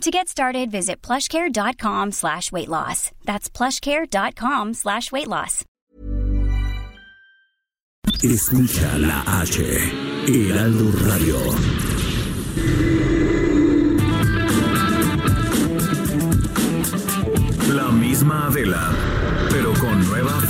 To get started, visit plushcare.com slash weight loss. That's plushcare.com slash weight loss. Escucha la H, Heraldo Radio. La misma Adela,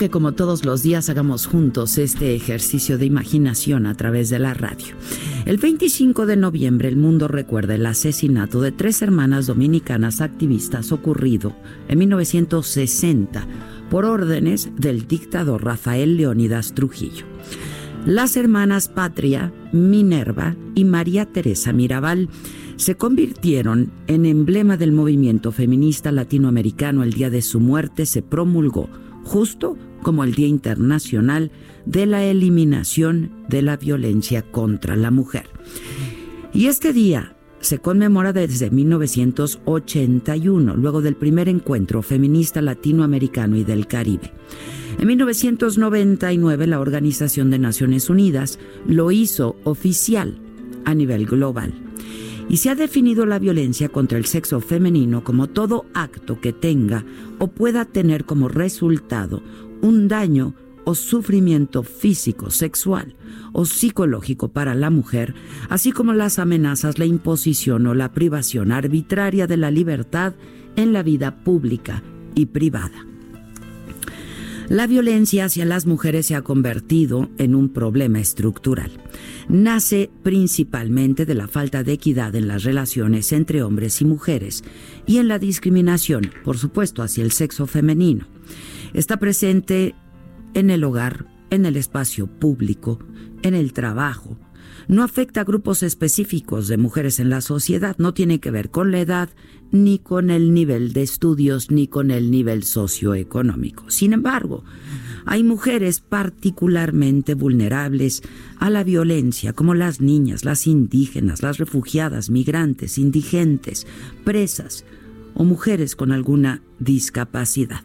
Que como todos los días hagamos juntos este ejercicio de imaginación a través de la radio. El 25 de noviembre el mundo recuerda el asesinato de tres hermanas dominicanas activistas ocurrido en 1960 por órdenes del dictador Rafael Leónidas Trujillo. Las hermanas Patria, Minerva y María Teresa Mirabal se convirtieron en emblema del movimiento feminista latinoamericano. El día de su muerte se promulgó justo como el Día Internacional de la Eliminación de la Violencia contra la Mujer. Y este día se conmemora desde 1981, luego del primer encuentro feminista latinoamericano y del Caribe. En 1999 la Organización de Naciones Unidas lo hizo oficial a nivel global y se ha definido la violencia contra el sexo femenino como todo acto que tenga o pueda tener como resultado un daño o sufrimiento físico, sexual o psicológico para la mujer, así como las amenazas, la imposición o la privación arbitraria de la libertad en la vida pública y privada. La violencia hacia las mujeres se ha convertido en un problema estructural. Nace principalmente de la falta de equidad en las relaciones entre hombres y mujeres y en la discriminación, por supuesto, hacia el sexo femenino. Está presente en el hogar, en el espacio público, en el trabajo. No afecta a grupos específicos de mujeres en la sociedad, no tiene que ver con la edad, ni con el nivel de estudios, ni con el nivel socioeconómico. Sin embargo, hay mujeres particularmente vulnerables a la violencia, como las niñas, las indígenas, las refugiadas, migrantes, indigentes, presas o mujeres con alguna discapacidad.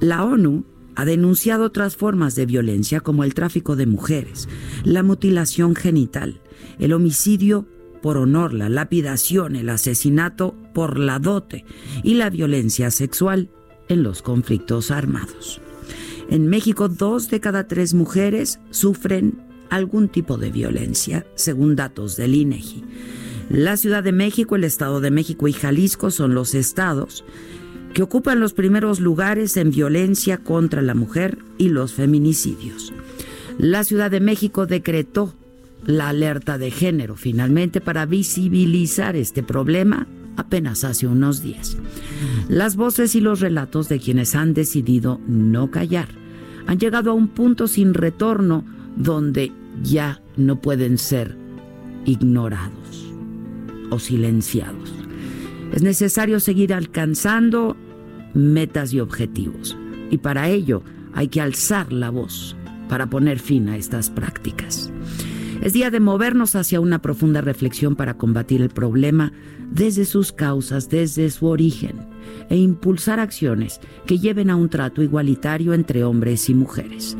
La ONU ha denunciado otras formas de violencia como el tráfico de mujeres, la mutilación genital, el homicidio por honor, la lapidación, el asesinato por la dote y la violencia sexual en los conflictos armados. En México, dos de cada tres mujeres sufren algún tipo de violencia, según datos del INEGI. La Ciudad de México, el Estado de México y Jalisco son los estados que ocupan los primeros lugares en violencia contra la mujer y los feminicidios. La Ciudad de México decretó la alerta de género finalmente para visibilizar este problema apenas hace unos días. Las voces y los relatos de quienes han decidido no callar han llegado a un punto sin retorno donde ya no pueden ser ignorados o silenciados. Es necesario seguir alcanzando metas y objetivos y para ello hay que alzar la voz para poner fin a estas prácticas. Es día de movernos hacia una profunda reflexión para combatir el problema desde sus causas, desde su origen, e impulsar acciones que lleven a un trato igualitario entre hombres y mujeres.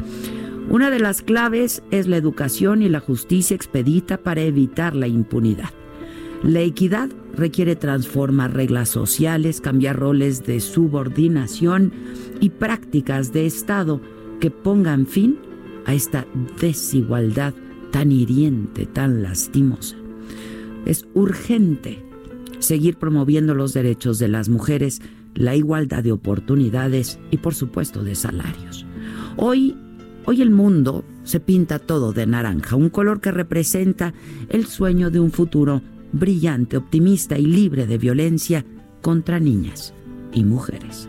Una de las claves es la educación y la justicia expedita para evitar la impunidad. La equidad requiere transformar reglas sociales, cambiar roles de subordinación y prácticas de Estado que pongan fin a esta desigualdad tan hiriente, tan lastimosa. Es urgente seguir promoviendo los derechos de las mujeres, la igualdad de oportunidades y por supuesto de salarios. Hoy, hoy el mundo se pinta todo de naranja, un color que representa el sueño de un futuro brillante, optimista y libre de violencia contra niñas y mujeres.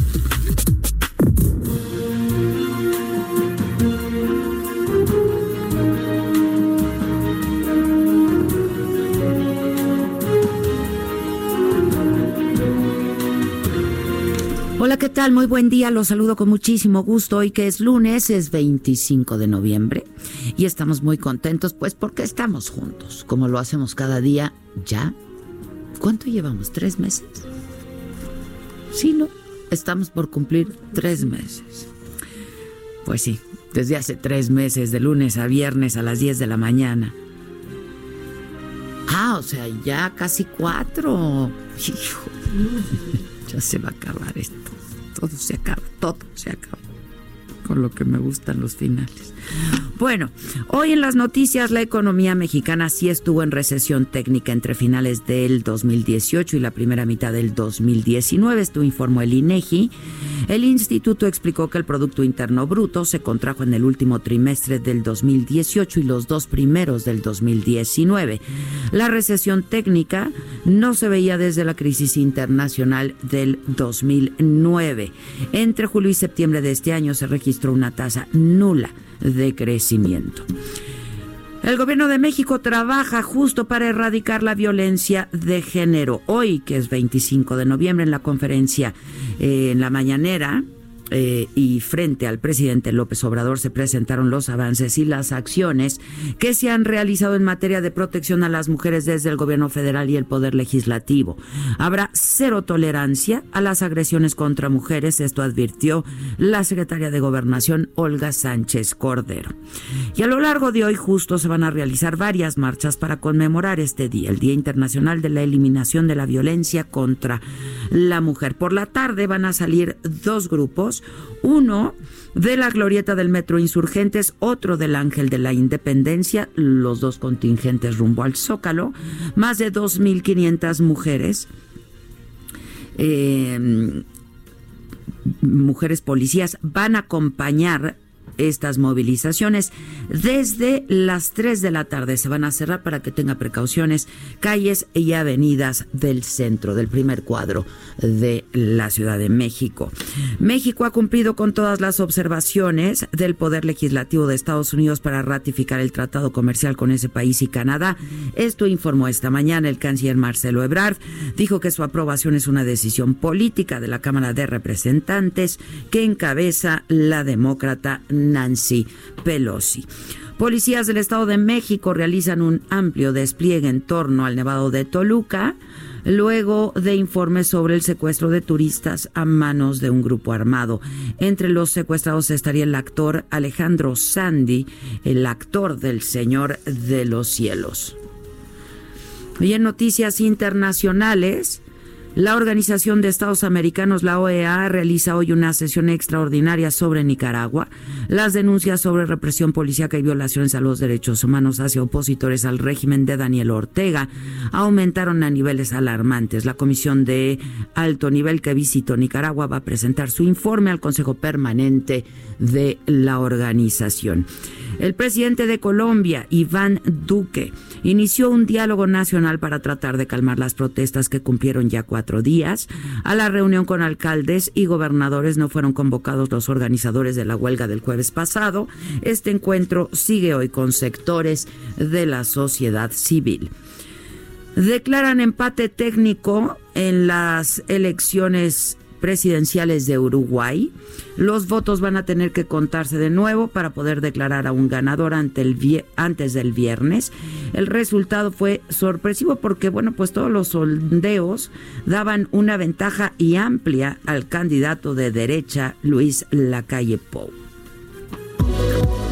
¿Qué tal? Muy buen día, los saludo con muchísimo gusto. Hoy que es lunes, es 25 de noviembre y estamos muy contentos pues porque estamos juntos, como lo hacemos cada día ya. ¿Cuánto llevamos? ¿Tres meses? Sí, ¿no? Estamos por cumplir tres meses. Pues sí, desde hace tres meses, de lunes a viernes a las 10 de la mañana. Ah, o sea, ya casi cuatro. Hijo, ya se va a acabar esto todo se acaba, todo se acaba. Lo que me gustan los finales. Bueno, hoy en las noticias la economía mexicana sí estuvo en recesión técnica entre finales del 2018 y la primera mitad del 2019, esto informó el INEGI. El instituto explicó que el Producto Interno Bruto se contrajo en el último trimestre del 2018 y los dos primeros del 2019. La recesión técnica no se veía desde la crisis internacional del 2009. Entre julio y septiembre de este año se registró una tasa nula de crecimiento. El gobierno de México trabaja justo para erradicar la violencia de género. Hoy, que es 25 de noviembre, en la conferencia eh, en la mañanera, eh, y frente al presidente López Obrador se presentaron los avances y las acciones que se han realizado en materia de protección a las mujeres desde el gobierno federal y el poder legislativo. Habrá cero tolerancia a las agresiones contra mujeres, esto advirtió la secretaria de Gobernación Olga Sánchez Cordero. Y a lo largo de hoy justo se van a realizar varias marchas para conmemorar este día, el Día Internacional de la Eliminación de la Violencia contra la Mujer. Por la tarde van a salir dos grupos uno de la glorieta del Metro Insurgentes, otro del Ángel de la Independencia, los dos contingentes rumbo al Zócalo, más de 2.500 mujeres. Eh, mujeres policías van a acompañar estas movilizaciones. Desde las 3 de la tarde se van a cerrar para que tenga precauciones calles y avenidas del centro, del primer cuadro de la Ciudad de México. México ha cumplido con todas las observaciones del Poder Legislativo de Estados Unidos para ratificar el tratado comercial con ese país y Canadá. Esto informó esta mañana el canciller Marcelo Ebrard. Dijo que su aprobación es una decisión política de la Cámara de Representantes que encabeza la demócrata Nancy Pelosi. Policías del Estado de México realizan un amplio despliegue en torno al Nevado de Toluca luego de informes sobre el secuestro de turistas a manos de un grupo armado. Entre los secuestrados estaría el actor Alejandro Sandy, el actor del Señor de los Cielos. Y en noticias internacionales, la Organización de Estados Americanos, la OEA, realiza hoy una sesión extraordinaria sobre Nicaragua. Las denuncias sobre represión policíaca y violaciones a los derechos humanos hacia opositores al régimen de Daniel Ortega aumentaron a niveles alarmantes. La comisión de alto nivel que visitó Nicaragua va a presentar su informe al Consejo Permanente de la organización. El presidente de Colombia, Iván Duque, inició un diálogo nacional para tratar de calmar las protestas que cumplieron ya cuatro días. A la reunión con alcaldes y gobernadores no fueron convocados los organizadores de la huelga del jueves pasado. Este encuentro sigue hoy con sectores de la sociedad civil. Declaran empate técnico en las elecciones presidenciales de Uruguay. Los votos van a tener que contarse de nuevo para poder declarar a un ganador antes del viernes. El resultado fue sorpresivo porque, bueno, pues todos los sondeos daban una ventaja y amplia al candidato de derecha Luis Lacalle Pou.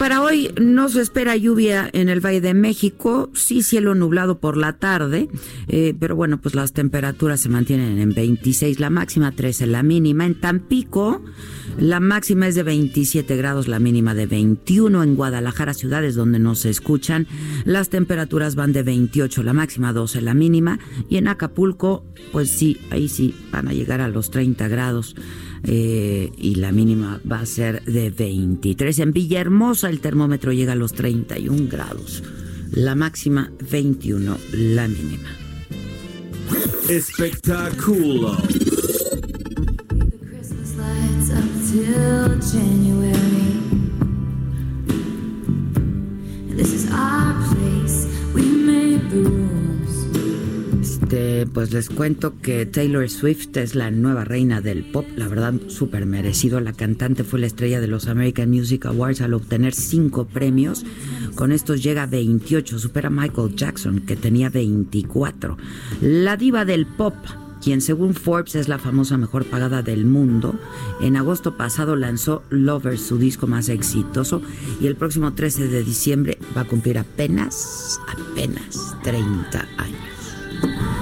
Para hoy no se espera lluvia en el Valle de México, sí cielo nublado por la tarde, eh, pero bueno, pues las temperaturas se mantienen en 26 la máxima, 13 la mínima. En Tampico la máxima es de 27 grados, la mínima de 21 en Guadalajara, ciudades donde no se escuchan. Las temperaturas van de 28, la máxima 12, la mínima. Y en Acapulco, pues sí, ahí sí van a llegar a los 30 grados. Eh, y la mínima va a ser de 23. En Villahermosa el termómetro llega a los 31 grados. La máxima 21, la mínima. Espectáculo. Pues les cuento que Taylor Swift es la nueva reina del pop, la verdad súper merecido. La cantante fue la estrella de los American Music Awards al obtener cinco premios. Con estos llega a 28, supera a Michael Jackson que tenía 24. La diva del pop quien según Forbes es la famosa mejor pagada del mundo. En agosto pasado lanzó Lover, su disco más exitoso, y el próximo 13 de diciembre va a cumplir apenas, apenas 30 años.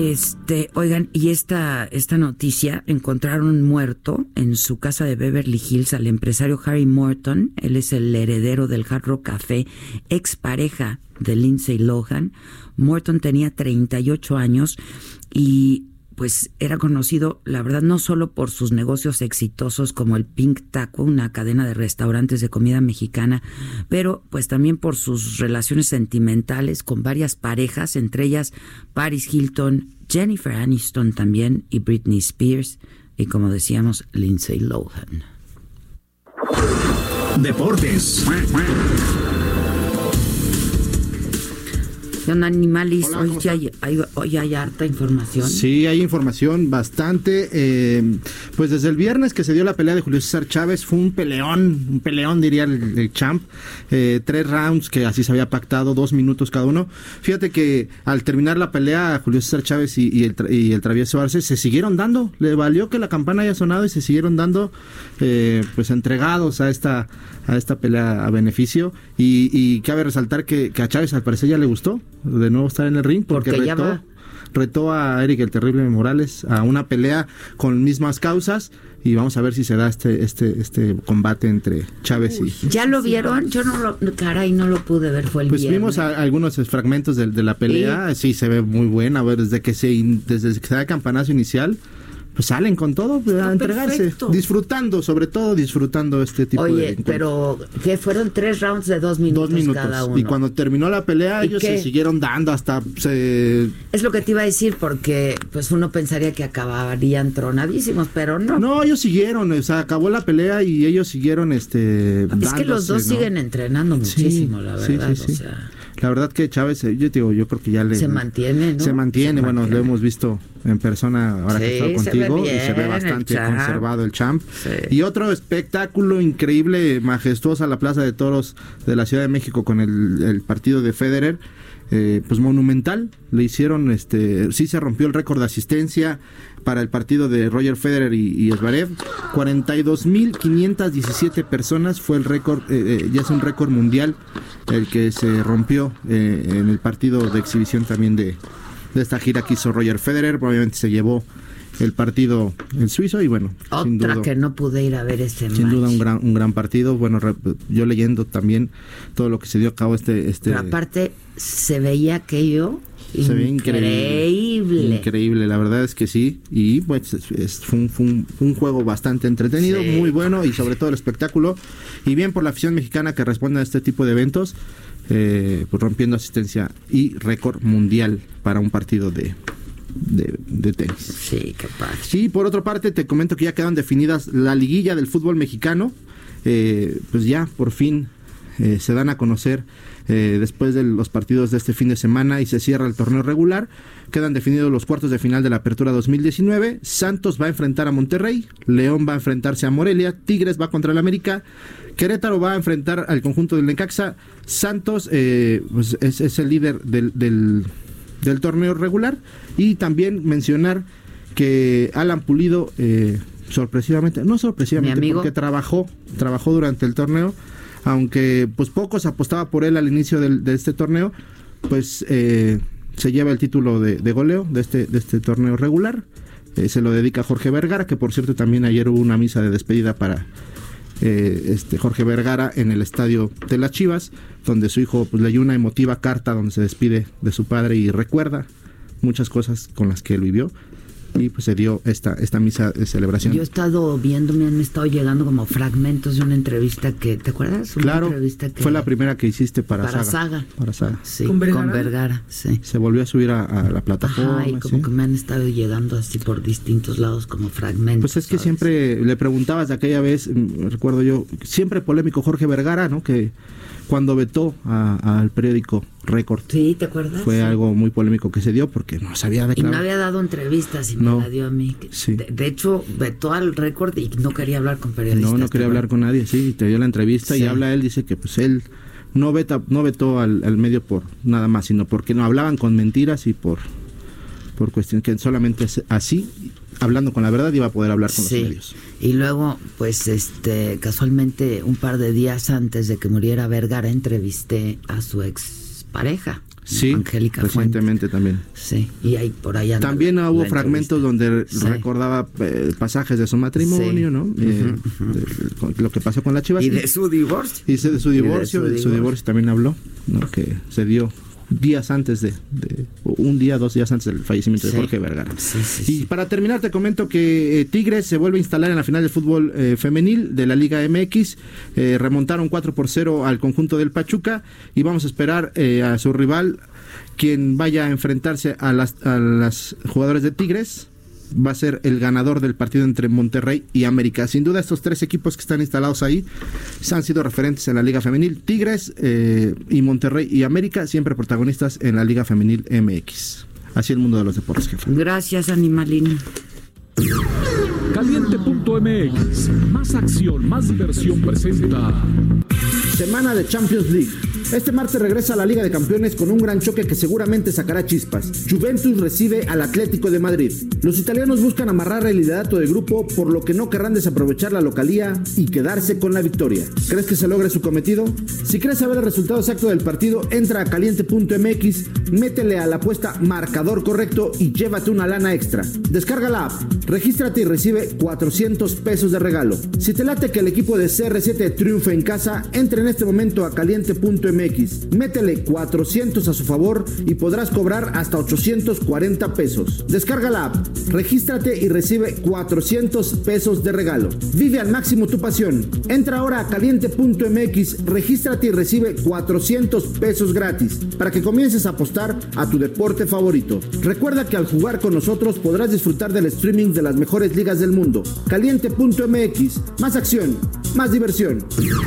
Este, oigan, y esta, esta noticia, encontraron muerto en su casa de Beverly Hills al empresario Harry Morton. Él es el heredero del Hard Rock Café, expareja de Lindsay Lohan. Morton tenía 38 años y pues era conocido, la verdad, no solo por sus negocios exitosos como el Pink Taco, una cadena de restaurantes de comida mexicana, pero pues también por sus relaciones sentimentales con varias parejas, entre ellas Paris Hilton, Jennifer Aniston también y Britney Spears y como decíamos, Lindsay Lohan. Deportes. Animalis, hoy, hay, hoy hay harta información. Sí, hay información bastante. Eh, pues desde el viernes que se dio la pelea de Julio César Chávez, fue un peleón, un peleón diría el, champ. Eh, tres rounds que así se había pactado, dos minutos cada uno. Fíjate que al terminar la pelea, Julio César Chávez y, el, y el travieso Arce se siguieron dando. Le valió que la campana haya sonado y se siguieron dando, eh, pues entregados a esta, a esta pelea a beneficio. Y, cabe resaltar que, que a Chávez al parecer ya le gustó de nuevo estar en el ring porque, retó, a Eric el Terrible Morales a una pelea con mismas causas y vamos a ver si se da este este este combate entre Chávez y ya lo vieron yo no lo caray no lo pude ver fue el pues vimos algunos fragmentos de, la pelea ¿Sí? se ve muy buena a ver desde que se desde que se da el campanazo inicial pues salen con todo pues, a entregarse, disfrutando, sobre todo disfrutando este tipo de Oye, pero que fueron tres rounds de dos minutos, cada uno. Y cuando terminó la pelea, ellos se siguieron dando hasta se... Es lo que te iba a decir, porque pues uno pensaría que acabarían tronadísimos, pero no. No, ellos siguieron, o sea, acabó la pelea y ellos siguieron este Es que los dos siguen entrenando muchísimo, la verdad, o sea... La verdad que Chávez, eh, yo digo, yo creo que ya le... Se mantiene, ¿no? Se mantiene, bueno, lo hemos visto en persona ahora que he contigo y se ve bastante conservado el champ. Y otro espectáculo increíble, majestuosa la Plaza de Toros de la Ciudad de México con el, partido de Federer. Eh, pues monumental, le hicieron, este, sí se rompió el récord de asistencia para el partido de Roger Federer y, y Esvarev, 42.517 personas fue el récord, eh, eh, ya es un récord mundial el que se rompió en el partido de exhibición también de, de esta gira que hizo Roger Federer. Obviamente se llevó el partido en suizo y bueno otra que no pude ir a ver este sin duda un gran un gran partido bueno yo leyendo también todo lo que se dio a cabo este este Pero aparte se veía aquello se ve increíble. Increíble, la verdad es que sí. Y pues es, fue, un, juego bastante entretenido, muy bueno y sobre todo el espectáculo. Y bien por la afición mexicana que responde a este tipo de eventos. Eh, pues rompiendo asistencia y récord mundial para un partido de, de, tenis. Sí, capaz. Sí, por otra parte, te comento que ya quedan definidas la liguilla del fútbol mexicano. Eh, pues ya, por fin, eh, se dan a conocer después de los partidos de este fin de semana y se cierra el torneo regular. Quedan definidos los cuartos de final de la Apertura 2019. Santos va a enfrentar a Monterrey, León va a enfrentarse a Morelia, Tigres va contra el América, Querétaro va a enfrentar al conjunto del Necaxa. Santos eh, pues es, el líder del, del, torneo regular. Y también mencionar que Alan Pulido, eh, sorpresivamente, no sorpresivamente, porque trabajó, trabajó durante el torneo, aunque pues pocos apostaba por él al inicio de este torneo, pues eh, se lleva el título de, goleo de este, de este torneo regular. se lo dedica a Jorge Vergara, que por cierto también ayer hubo una misa de despedida para eh, este Jorge Vergara en el estadio de las Chivas, donde su hijo pues, leyó una emotiva carta donde se despide de su padre y recuerda muchas cosas con las que él vivió y pues se dio esta, esta misa de celebración. Yo he estado viendo, me han estado llegando como fragmentos de una entrevista que, ¿te acuerdas? claro, fue la primera que hiciste para, para Saga. Para Saga. Sí, ¿Con Vergara? sí. Se volvió a subir a, la plataforma. y como que me han estado llegando así por distintos lados como fragmentos. Pues es que siempre le preguntabas de aquella vez, mm, recuerdo yo, siempre polémico Jorge Vergara, ¿no? Que cuando vetó al periódico Record. Sí, ¿te acuerdas? Fue algo muy polémico que se dio porque no sabía de Y no había dado entrevistas y me la dio a mí. Sí. De, hecho, vetó al Record y no quería hablar con periodistas. No, no quería hablar con nadie, sí, te dio la entrevista y habla él, dice que pues él no veta, no vetó al, al medio por nada más, sino porque no hablaban con mentiras y por por cuestión que solamente así hablando con la verdad iba a poder hablar con los medios. Y luego, pues, este, casualmente, un par de días antes de que muriera Vergara, entrevisté a su ex pareja. Sí, Angélica recientemente también. Sí, y ahí por allá. También hubo fragmentos donde recordaba eh, pasajes de su matrimonio, ¿no? Eh, lo que pasó con la chiva. Y de su divorcio. Y de su divorcio, de su divorcio también habló, ¿no? Que se dio días antes de, un día, dos días antes del fallecimiento de Jorge Vergara. y para terminar te comento que eh, Tigres se vuelve a instalar en la final de fútbol eh, femenil de la Liga MX, eh, remontaron 4 por 0 al conjunto del Pachuca y vamos a esperar a su rival quien vaya a enfrentarse a las, a las jugadores de Tigres va a ser el ganador del partido entre Monterrey y América. Sin duda, estos tres equipos que están instalados ahí han sido referentes en la Liga Femenil. Tigres eh, y Monterrey y América, siempre protagonistas en la Liga Femenil MX. Así el mundo de los deportes, jefe. Gracias, Animalín. Caliente.mx, más acción, más diversión presenta. Semana de Champions League. Este martes regresa a la Liga de Campeones con un gran choque que seguramente sacará chispas. Juventus recibe al Atlético de Madrid. Los italianos buscan amarrar el liderato del grupo, por lo que no querrán desaprovechar la localía y quedarse con la victoria. ¿Crees que se logre su cometido? Si crees saber el resultado exacto del partido, entra a caliente.mx, métele a la apuesta marcador correcto y llévate una lana extra. Descarga la app, regístrate y recibe 400 pesos de regalo. Si te late que el equipo de CR7 triunfe en casa, entra en este momento a caliente.mx Métele 400 a su favor y podrás cobrar hasta 840 pesos. Descarga la app, regístrate y recibe 400 pesos de regalo. Vive al máximo tu pasión. Entra ahora a caliente.mx, regístrate y recibe 400 pesos gratis para que comiences a apostar a tu deporte favorito. Recuerda que al jugar con nosotros podrás disfrutar del streaming de las mejores ligas del mundo. Caliente.mx, más acción, más diversión.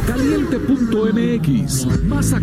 Caliente.mx, más acción,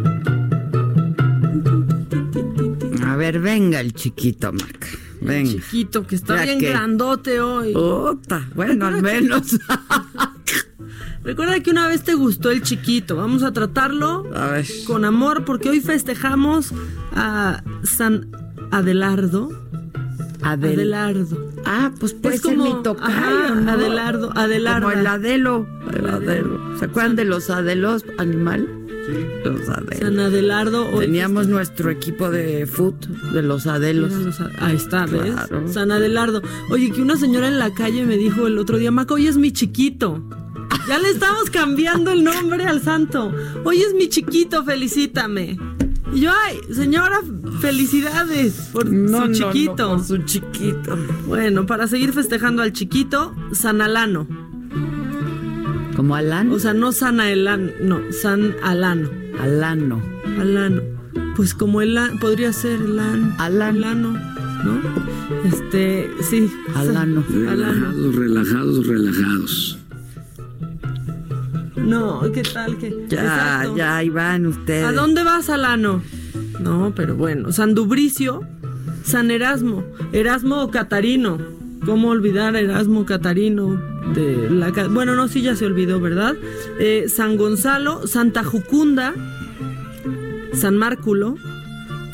Ver, venga el chiquito, Mac. Venga. Chiquito, que está Ya bien que- grandote hoy. Ota, bueno, al menos. Recuerda que una vez te gustó el chiquito. Vamos a tratarlo A ver. con amor porque hoy festejamos a San Adelardo. Adel- Adelardo. Ah, pues puede Es ser como- mi tocayo, ajá, ¿no? Adelardo, Adelarda. Como el Adelo. El Adelo. ¿Se acuerdan de los Adelos animal? Sí. Los Adelos. San Adelardo. hoy Teníamos nuestro equipo de foot de los Adelos. Eran los a- Ahí está, ¿ves? Claro. San Adelardo. Oye, que una señora en la calle me dijo el otro día, Maca, hoy es mi chiquito. Ya le estamos cambiando el nombre al santo. Hoy es mi chiquito, felicítame. Y yo, ay, señora, felicidades por su chiquito. por su chiquito. Bueno, para seguir festejando al chiquito, San Alano. Como Alan. O sea, no San Aelano, no, San Alano. Alano. Alano. Pues como el podría ser. Alan. Alano, ¿no? Este, sí. Alano. Alano. Relajados, relajados, relajados. No, ¿qué tal? que Ya, Exacto. ya, ahí van ustedes. ¿A dónde vas, Alano? No, pero bueno. San Dubricio, San Erasmo, Erasmo Catarino. ¿Cómo olvidar a Erasmo Catarino? De la, bueno, no, sí ya se olvidó, ¿verdad? Eh, San Gonzalo, Santa Jucunda, San Márculo,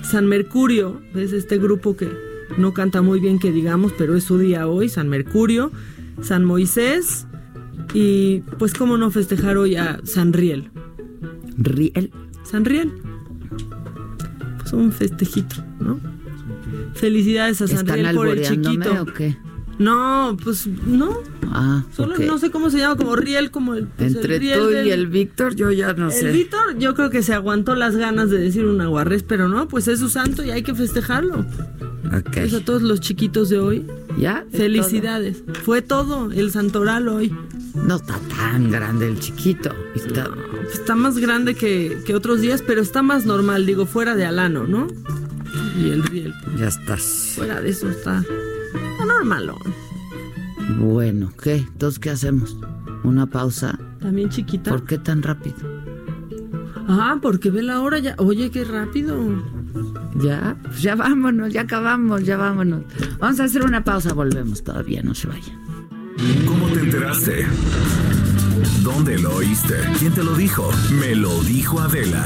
San Mercurio, es este grupo que no canta muy bien que digamos, pero es su día hoy, San Mercurio, San Moisés y pues cómo no festejar hoy a San Riel. Riel. San Riel. Pues un festejito, ¿no? Felicidades a San ¿Están Riel por el chiquito. o qué? No, pues no. Ah, Solo no sé cómo se llama, como Riel, como el. pues, el Entre Riel tú del- y el Víctor, yo ya no El sé. Víctor, yo creo que se aguantó las ganas de decir un aguarrés, pero no, pues es su santo y hay que festejarlo. Ok. Pues a todos los chiquitos de hoy, ¿Ya? ¿Es felicidades. Fue todo el santoral hoy. No está tan grande el chiquito. Está- Está más grande que, que otros días, pero está más normal, digo, fuera de Alano, ¿no? Y el Riel, Ya estás. fuera de eso está normalón. Bueno, ¿qué? Entonces, ¿qué hacemos? ¿Una pausa? También chiquita. ¿Por qué tan rápido? Ah, porque ve la hora ya. Oye, qué rápido. Ya, pues ya vámonos, ya acabamos, ya vámonos. Vamos a hacer una pausa, volvemos todavía, no se vayan. ¿Cómo te enteraste? ¿Dónde lo oíste? ¿Quién te lo dijo? Me lo dijo Adela.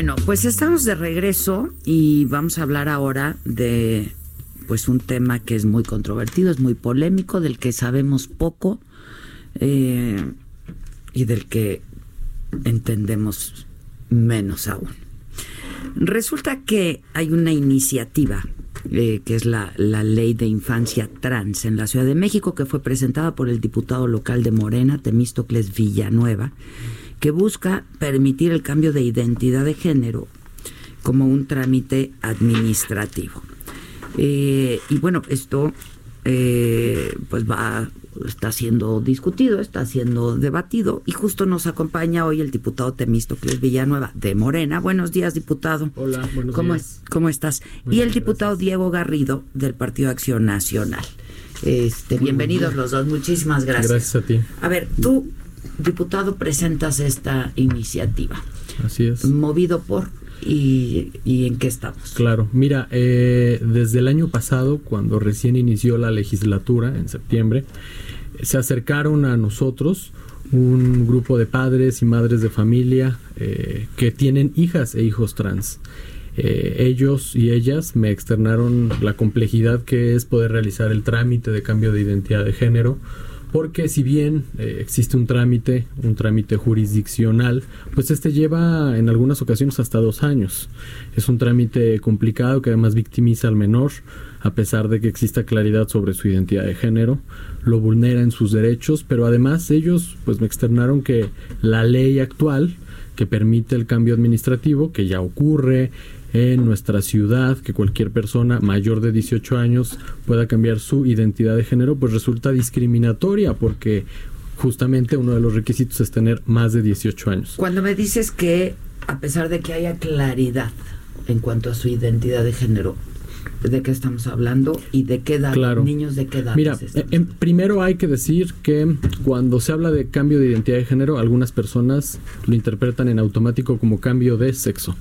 Bueno, pues estamos de regreso y vamos a hablar ahora de pues un tema que es muy controvertido, es muy polémico, del que sabemos poco eh, y del que entendemos menos aún. Resulta que hay una iniciativa eh, que es la, la Ley de Infancia Trans en la Ciudad de México que fue presentada por el diputado local de Morena, Temístocles Villanueva, que busca permitir el cambio de identidad de género como un trámite administrativo. Eh, y bueno, esto eh, pues va está siendo discutido, está siendo debatido y justo nos acompaña hoy el diputado Temístocles Villanueva de Morena. Buenos días, diputado. Hola, buenos ¿Cómo, días. es- ¿Cómo estás? Muy y el diputado Diego Garrido del Partido Acción Nacional. Este, bienvenidos los dos, muchísimas gracias. Gracias a ti. A ver, tú diputado, presentas esta iniciativa. Así es. Movido por y, en qué estamos. Claro, mira, eh, desde el año pasado, cuando recién inició la legislatura, en septiembre, se acercaron a nosotros un grupo de padres y madres de familia eh, que tienen hijas e hijos trans. Eh, ellos y ellas me externaron la complejidad que es poder realizar el trámite de cambio de identidad de género porque si bien eh, existe un trámite, un trámite jurisdiccional, pues este lleva en algunas ocasiones hasta dos años. Es un trámite complicado que además victimiza al menor, a pesar de que exista claridad sobre su identidad de género, lo vulnera en sus derechos, pero además ellos pues me externaron que la ley actual que permite el cambio administrativo, que ya ocurre, en nuestra ciudad que cualquier persona mayor de 18 años pueda cambiar su identidad de género, pues resulta discriminatoria porque justamente uno de los requisitos es tener más de 18 años. Cuando me dices que a pesar de que haya claridad en cuanto a su identidad de género, ¿de qué estamos hablando y de qué edad? Claro. Niños de qué edad. Mira, en, primero hay que decir que cuando se habla de cambio de identidad de género, algunas personas lo interpretan en automático como cambio de sexo.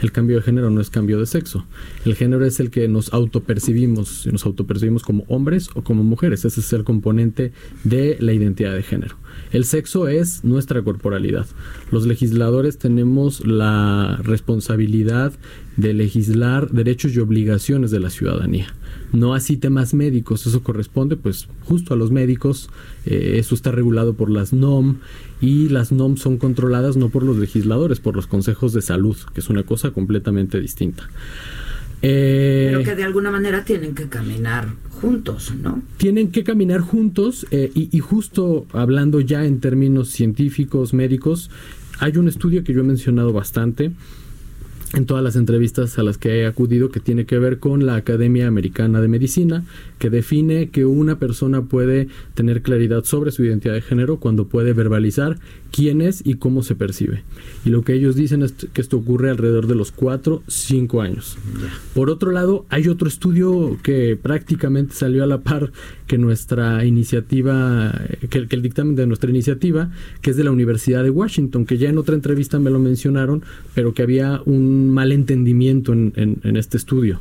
El cambio de género no es cambio de sexo. El género es el que nos autopercibimos, nos autopercibimos como hombres o como mujeres. Ese es el componente de la identidad de género. El sexo es nuestra corporalidad. Los legisladores tenemos la responsabilidad de legislar derechos y obligaciones de la ciudadanía. No así temas médicos, eso corresponde pues justo a los médicos, eh, eso está regulado por las NOM y las NOM son controladas no por los legisladores, por los consejos de salud, que es una cosa completamente distinta. Eh, Pero que de alguna manera tienen que caminar juntos, ¿no? Tienen que caminar juntos eh, y, y, justo hablando ya en términos científicos, médicos, hay un estudio que yo he mencionado bastante en todas las entrevistas a las que he acudido que tiene que ver con la Academia Americana de Medicina, que define que una persona puede tener claridad sobre su identidad de género cuando puede verbalizar quién es y cómo se percibe. Y lo que ellos dicen es que esto ocurre alrededor de los 4, 5 años. Por otro lado, hay otro estudio que prácticamente salió a la par que nuestra iniciativa, que, el dictamen de nuestra iniciativa, que es de la Universidad de Washington, que ya en otra entrevista me lo mencionaron, pero que había un malentendimiento en, en este estudio.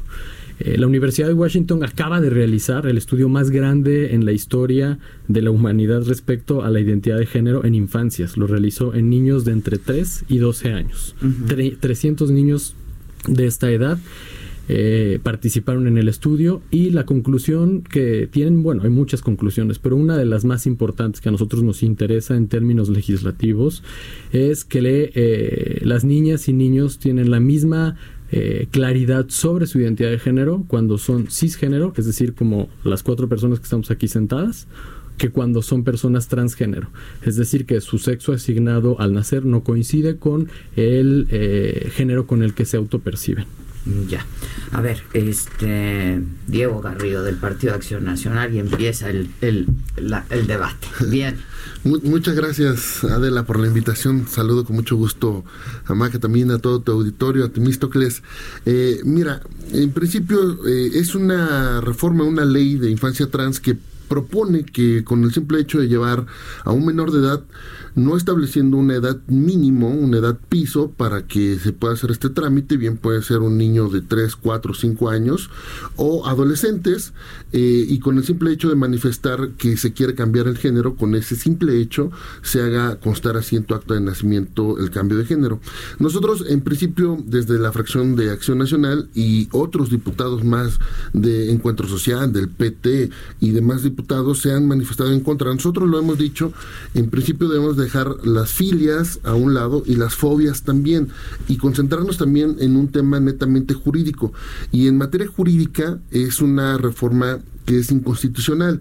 Eh, la Universidad de Washington acaba de realizar el estudio más grande en la historia de la humanidad respecto a la identidad de género en infancias. Lo realizó en niños de entre 3 y 12 años. 300 niños de esta edad eh, participaron en el estudio y la conclusión que tienen, bueno, hay muchas conclusiones, pero una de las más importantes que a nosotros nos interesa en términos legislativos es que eh, las niñas y niños tienen la misma eh, claridad sobre su identidad de género cuando son cisgénero, es decir, como las cuatro personas que estamos aquí sentadas, que cuando son personas transgénero. Es decir, que su sexo asignado al nacer no coincide con el eh, género con el que se autoperciben. Ya. A ver, este Diego Garrido del Partido Acción Nacional y empieza el, el, el debate. Bien. Muchas gracias, Adela, por la invitación. Saludo con mucho gusto a Maca, también a todo tu auditorio, a Temístocles. Eh, mira, en principio eh, es una reforma, una ley de infancia trans que propone que con el simple hecho de llevar a un menor de edad no estableciendo una edad mínimo, una edad piso para que se pueda hacer este trámite, bien puede ser un niño de 3, 4, 5 años o adolescentes eh, y con el simple hecho de manifestar que se quiere cambiar el género, con ese simple hecho se haga constar así en tu acto de nacimiento el cambio de género. Nosotros en principio desde la fracción de Acción Nacional y otros diputados más de Encuentro Social, del PT y demás diputados se han manifestado en contra. Nosotros lo hemos dicho, en principio debemos de dejar las filias a un lado y las fobias también y concentrarnos también en un tema netamente jurídico. Y en materia jurídica es una reforma que es inconstitucional,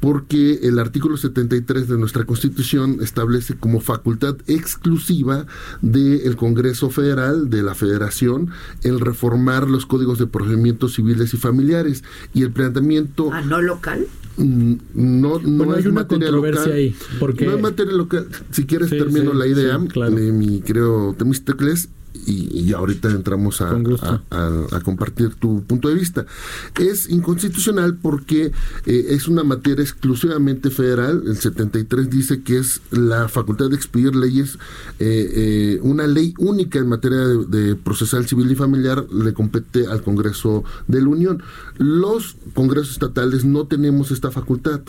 porque el artículo 73 de nuestra Constitución establece como facultad exclusiva del Congreso Federal, de la Federación, el reformar los códigos de procedimientos civiles y familiares. Y el planteamiento... ¿Ah, no local? Mm, no, no hay una controversia ahí. Porque... No es materia local. Si quieres, termino la idea, de mi creo Temístocles y, ahorita entramos a, a, compartir tu punto de vista. Es inconstitucional porque eh, es una materia exclusivamente federal. El 73 dice que es la facultad de expedir leyes, eh, eh, una ley única en materia de, procesal civil y familiar le compete al Congreso de la Unión. Los congresos estatales no tenemos esta facultad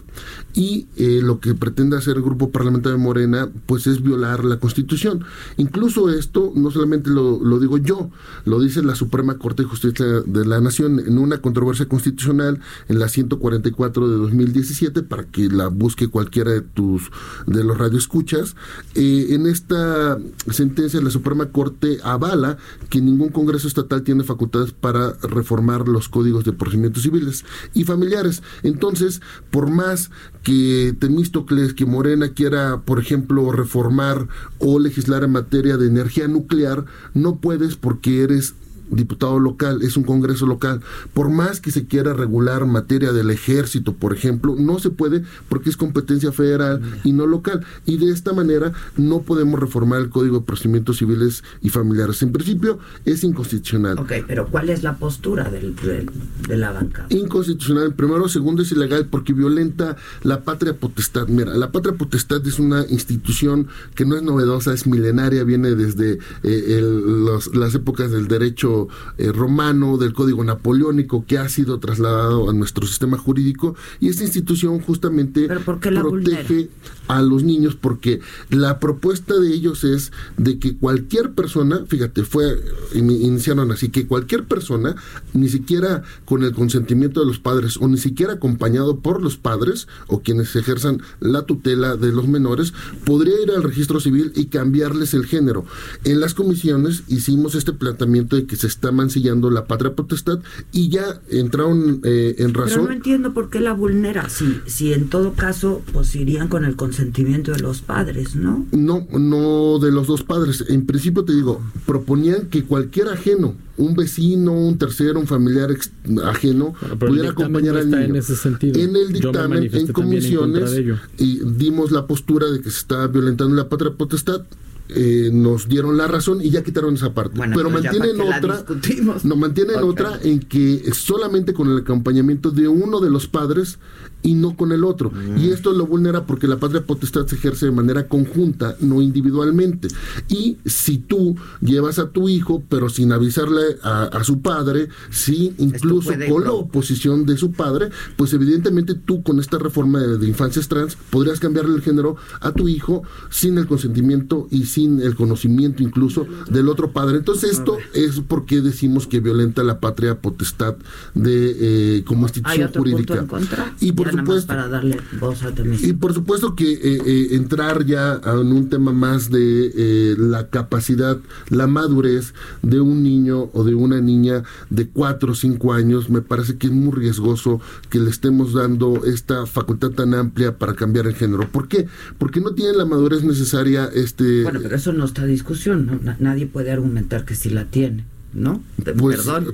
y lo que pretende hacer el grupo parlamentario de Morena pues es violar la Constitución. Incluso esto no solamente lo, digo yo, lo dice la Suprema Corte de Justicia de la Nación en una controversia constitucional en la 144 de 2017 para que la busque cualquiera de tus de los radioescuchas. Eh, en esta sentencia la Suprema Corte avala que ningún Congreso estatal tiene facultades para reformar los códigos de procedimientos civiles y familiares. Entonces, por más que Temístocles, que Morena quiera, por ejemplo, reformar o legislar en materia de energía nuclear, no puedes porque eres diputado local, es un congreso local. Por más que se quiera regular materia del ejército, por ejemplo, no se puede porque es competencia federal y no local. Y de esta manera no podemos reformar el Código de Procedimientos Civiles y Familiares. En principio es inconstitucional. Ok, pero ¿cuál es la postura del, de la banca? Inconstitucional. Primero, segundo, es ilegal porque violenta la patria potestad. Mira, la patria potestad es una institución que no es novedosa, es milenaria, viene desde eh, las épocas del derecho eh, romano, del código napoleónico que ha sido trasladado a nuestro sistema jurídico y esta institución justamente protege a los niños porque la propuesta de ellos es de que cualquier persona, fíjate, fue iniciaron así que cualquier persona, ni siquiera con el consentimiento de los padres o ni siquiera acompañado por los padres o quienes ejerzan la tutela de los menores, podría ir al registro civil y cambiarles el género. En las comisiones hicimos este planteamiento de que se está mancillando la patria potestad y ya entraron eh, en razón. Pero no entiendo por qué la vulnera, si, si en todo caso pues irían con el consentimiento de los padres, ¿no? No, no de los dos padres. En principio te digo, proponían que cualquier ajeno, un vecino, un tercero, un familiar ajeno, pudiera acompañar al niño. En, ese sentido. en el dictamen, en comisiones, y dimos la postura de que se está violentando la patria potestad eh, nos dieron la razón y ya quitaron esa parte. pero mantienen otra, no mantienen otra en que solamente con el acompañamiento de uno de los padres y no con el otro. Mm. Y esto lo vulnera porque la patria potestad se ejerce de manera conjunta, no individualmente. Y si tú llevas a tu hijo, pero sin avisarle a, su padre, sí, incluso con la oposición de su padre, pues evidentemente tú con esta reforma de, de, infancias trans podrías cambiarle el género a tu hijo sin el consentimiento y sin el conocimiento incluso del otro padre. Entonces esto es porque decimos que violenta la patria potestad de eh, como institución jurídica. Y por para darle voz a Y por supuesto que eh, eh, entrar ya en un tema más de eh, la capacidad, la madurez de un niño o de una niña de 4 o 5 años, me parece que es muy riesgoso que le estemos dando esta facultad tan amplia para cambiar el género. ¿Por qué? Porque no tienen la madurez necesaria. este Bueno, pero eso no está a discusión, nadie puede argumentar que sí la tiene. ¿No? Pues, Perdón,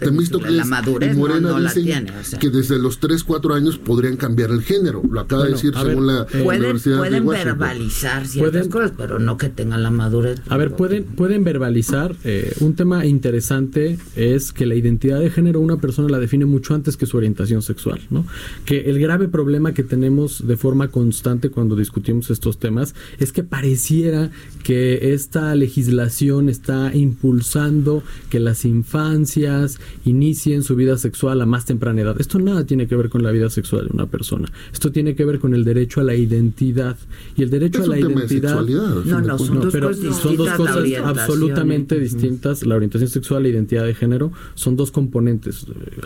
la madurez Morena no, la tiene. que desde los 3, 4 años podrían cambiar el género. Lo acaba de decir según la eh, Universidad pueden verbalizar ciertas cosas, pero no que tengan la madurez. A ver, pueden, pueden verbalizar. Eh, un tema interesante es que la identidad de género una persona la define mucho antes que su orientación sexual, ¿no? Que el grave problema que tenemos de forma constante cuando discutimos estos temas es que pareciera que esta legislación está impulsando que las infancias inicien su vida sexual a más temprana edad. Esto nada tiene que ver con la vida sexual de una persona. Esto tiene que ver con el derecho a la identidad. Y el derecho a la identidad. no, no, son, dos, pero son dos cosas absolutamente distintas. La orientación sexual e identidad de género son dos componentes.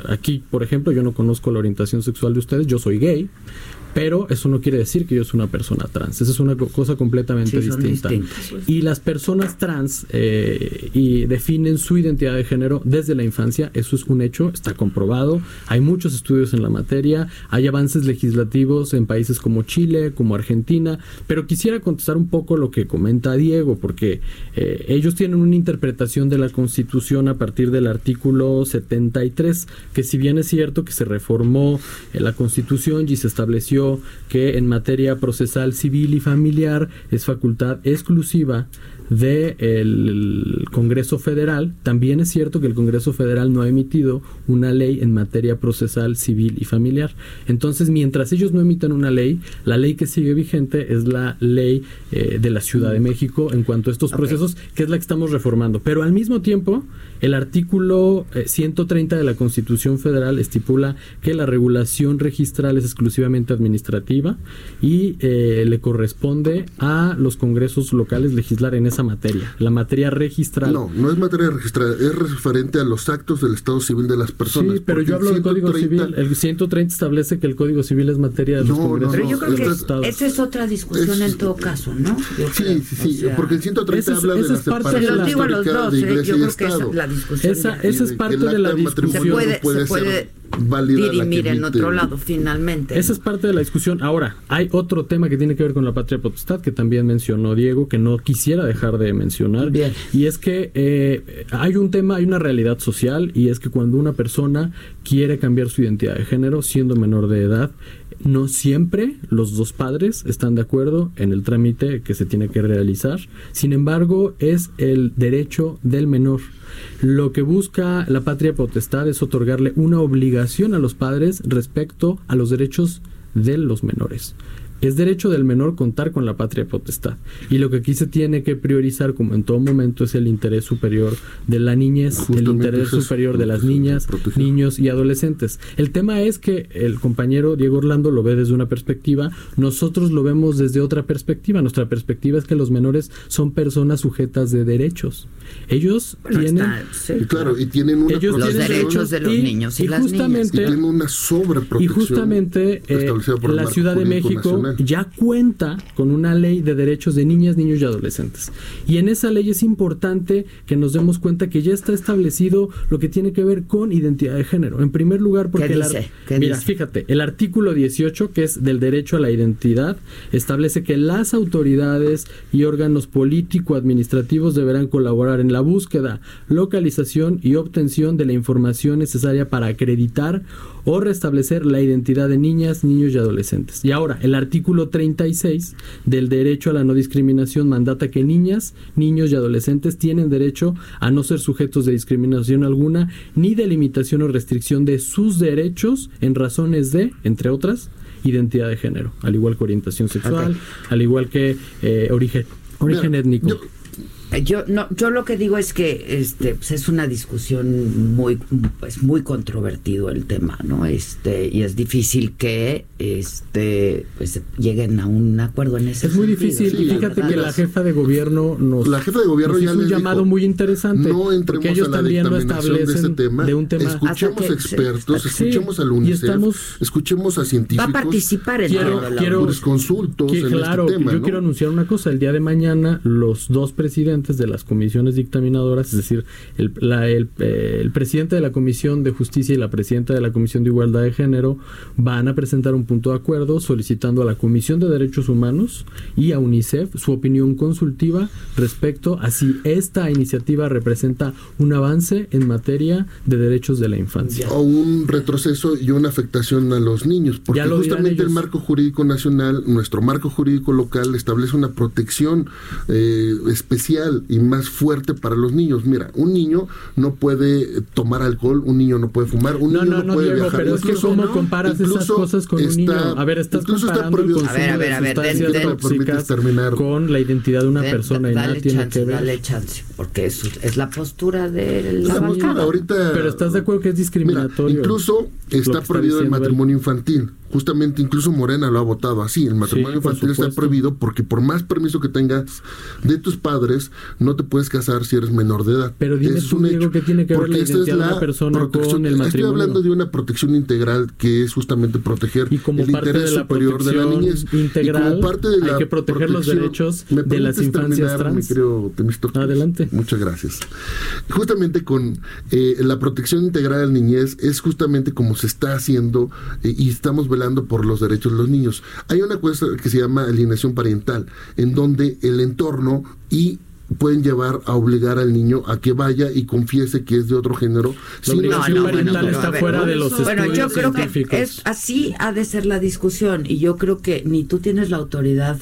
Aquí, por ejemplo, yo no conozco la orientación sexual de ustedes. Yo soy gay pero eso no quiere decir que yo soy una persona trans. Esa es una cosa completamente distinta. Y las personas trans eh, y definen su identidad de género desde la infancia. Eso es un hecho, está comprobado. Hay muchos estudios en la materia. Hay avances legislativos en países como Chile, como Argentina. Pero quisiera contestar un poco lo que comenta Diego, porque eh, ellos tienen una interpretación de la Constitución a partir del artículo 73, que si bien es cierto que se reformó eh, la Constitución y se estableció que en materia procesal civil y familiar es facultad exclusiva del Congreso Federal. También es cierto que el Congreso Federal no ha emitido una ley en materia procesal, civil y familiar. Entonces, mientras ellos no emitan una ley, la ley que sigue vigente es la ley eh, de la Ciudad de México en cuanto a estos procesos, que es la que estamos reformando. Pero al mismo tiempo, el artículo 130 eh, de la Constitución Federal estipula que la regulación registral es exclusivamente administrativa y eh, le corresponde a los congresos locales legislar en esa materia, la materia registral. No, no es materia registral, es referente a los actos del Estado civil de las personas. Sí, pero yo hablo del Código Civil. El 130 establece que el Código Civil es materia de los congresos. pero yo creo que esa es otra discusión en todo caso, ¿no? sí, sí, sí, porque el 130 habla de la separación Se lo digo a los dos, ¿eh? yo creo que esa, la discusión. Esa, esa es parte de la discusión. Se puede, se puede dirimir en otro lado finalmente. Esa es parte de la discusión. Ahora, hay otro tema que tiene que ver con la patria potestad que también mencionó Diego, que no quisiera dejar de mencionar. Bien. Y es que eh, hay un tema, hay una realidad social, y es que cuando una persona quiere cambiar su identidad de género siendo menor de edad, no siempre los dos padres están de acuerdo en el trámite que se tiene que realizar. Sin embargo, es el derecho del menor. Lo que busca la patria potestad es otorgarle una obligación a los padres respecto a los derechos de los menores. Es derecho del menor contar con la patria potestad. Y lo que aquí se tiene que priorizar, como en todo momento, es el interés superior de la niñez, el interés superior de las niñas, niños y adolescentes. El tema es que el compañero Diego Orlando lo ve desde una perspectiva, nosotros lo vemos desde otra perspectiva. Nuestra perspectiva es que los menores son personas sujetas de derechos. Ellos tienen. claro, y tienen una los derechos de los niños y, las justamente, niñas. Y tienen una sobreprotección. Y justamente eh, la Ciudad de México ya cuenta con una ley de derechos de niñas, niños y adolescentes. Y en esa ley es importante que nos demos cuenta que ya está establecido lo que tiene que ver con identidad de género. En primer lugar, porque mira, fíjate, el artículo 18, que es del derecho a la identidad, establece que las autoridades y órganos político-administrativos deberán colaborar en la búsqueda, localización y obtención de la información necesaria para acreditar o restablecer la identidad de niñas, niños y adolescentes. Y ahora, el artículo 36 del derecho a la no discriminación mandata que niñas, niños y adolescentes tienen derecho a no ser sujetos de discriminación alguna, ni de limitación o restricción de sus derechos en razones de, entre otras, identidad de género, al igual que orientación sexual, al igual que eh, origen, origen étnico. Yo no, yo lo que digo es que este pues es una discusión muy pues muy controvertido el tema, ¿no? Este y es difícil que este pues lleguen a un acuerdo en ese Es muy difícil y fíjate que la jefa de gobierno nos La jefa de gobierno ya hizo un llamado muy interesante no porque ellos también lo establecen de, tema. de un tema escuchemos expertos, escuchemos a la UNICEF, escuchemos a científicos. Va a participar en quiero, quiero consultos en claro, este tema, yo quiero anunciar una cosa, el día de mañana los dos presidentes de las comisiones dictaminadoras, es decir, el, eh, el, presidente de la Comisión de Justicia y la presidenta de la Comisión de Igualdad de Género van a presentar un punto de acuerdo solicitando a la Comisión de Derechos Humanos y a UNICEF su opinión consultiva respecto a si esta iniciativa representa un avance en materia de derechos de la infancia. O un retroceso y una afectación a los niños, porque justamente el marco jurídico nacional, nuestro marco jurídico local establece una protección eh, especial y más fuerte para los niños. Mira, un niño no puede tomar alcohol, un niño no puede fumar, un niño no, puede viajar. Pero es que cómo comparas esas cosas con un niño. A ver, estás comparando el consumo a ver, a ver, de sustancias terminar. con la identidad de una persona y nada tiene que ver. Dale chance, porque es, es la postura de la, ahorita, Pero estás de acuerdo que es discriminatorio. incluso está prohibido el matrimonio infantil justamente incluso Morena lo ha votado así. El matrimonio infantil está prohibido porque por más permiso que tengas de tus padres, no te puedes casar si eres menor de edad. Pero dime es un hecho, que tiene que ver la identidad de una persona con el matrimonio. Estoy hablando de una protección integral que es justamente proteger el interés superior de la niñez. Integral, y como parte de la hay que proteger los derechos de las infancias trans. Adelante. Muchas gracias. Justamente con eh, la protección integral de la niñez es justamente como se está haciendo eh, y estamos velando por los derechos de los niños. Hay una cosa que se llama alineación parental, en donde el entorno y pueden llevar a obligar al niño a que vaya y confiese que es de otro género. La sin obligación necesidad de parental ningún- está fuera de los Bueno, yo creo que es, así ha de ser la discusión y yo creo que ni tú tienes la autoridad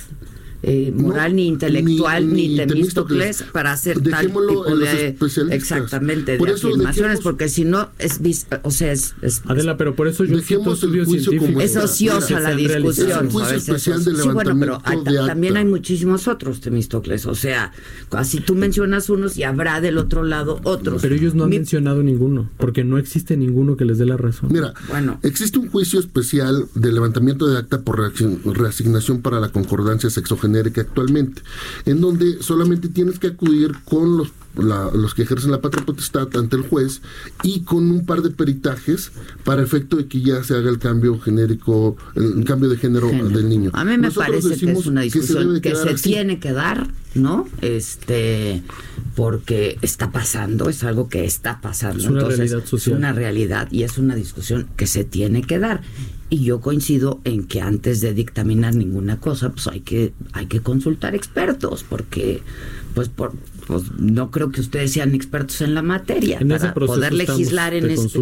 eh, moral, ni intelectual, ni- ni, ni Temístocles para hacer tal tipo de exactamente Por de eso afirmaciones, dejemos- porque si no es o sea es, es- Adela, pero por eso yo Dejemos el estudios juicio como científicos. es ociosa la discusión. Es un especial de sí, bueno, pero hay- levantamiento de también hay muchísimos otros Temístocles, o sea, así tú mencionas unos y habrá del otro lado otros. Pero ellos no han Mi- mencionado ninguno, porque no existe ninguno que les dé la razón. Mira, Bueno. existe un juicio especial de levantamiento de acta por reasignación para la concordancia sexogenérica actualmente, en donde solamente tienes que acudir con los, la- los que ejercen la patria potestad ante el juez y con un par de peritajes para efecto de que ya se haga el cambio genérico, el cambio de género, Género. del niño. A mí me Nosotros parece que es una discusión que se, tiene que dar, ¿no? Este, porque está pasando, es algo que está pasando. Es una Entonces, realidad social. Es una realidad y es una discusión que se tiene que dar. Y yo coincido en que antes de dictaminar ninguna cosa, pues hay que, hay que consultar expertos, porque pues por pues no creo que ustedes sean expertos en la materia En ese para poder legislar en este.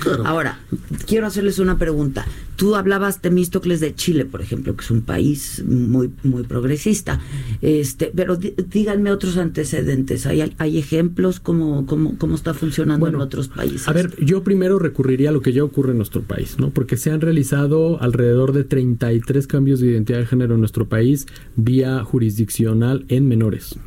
Claro. Ahora, quiero hacerles una pregunta. Tú hablabas Temístocles de Chile, por ejemplo, que es un país muy muy progresista. Este, pero díganme otros antecedentes. ¿Hay, hay ejemplos cómo, cómo, cómo está funcionando Bueno, en otros países? A ver, yo primero recurriría a lo que ya ocurre en nuestro país, ¿no? Porque se han realizado alrededor de 33 cambios de identidad de género en nuestro país vía jurisdiccional en menores.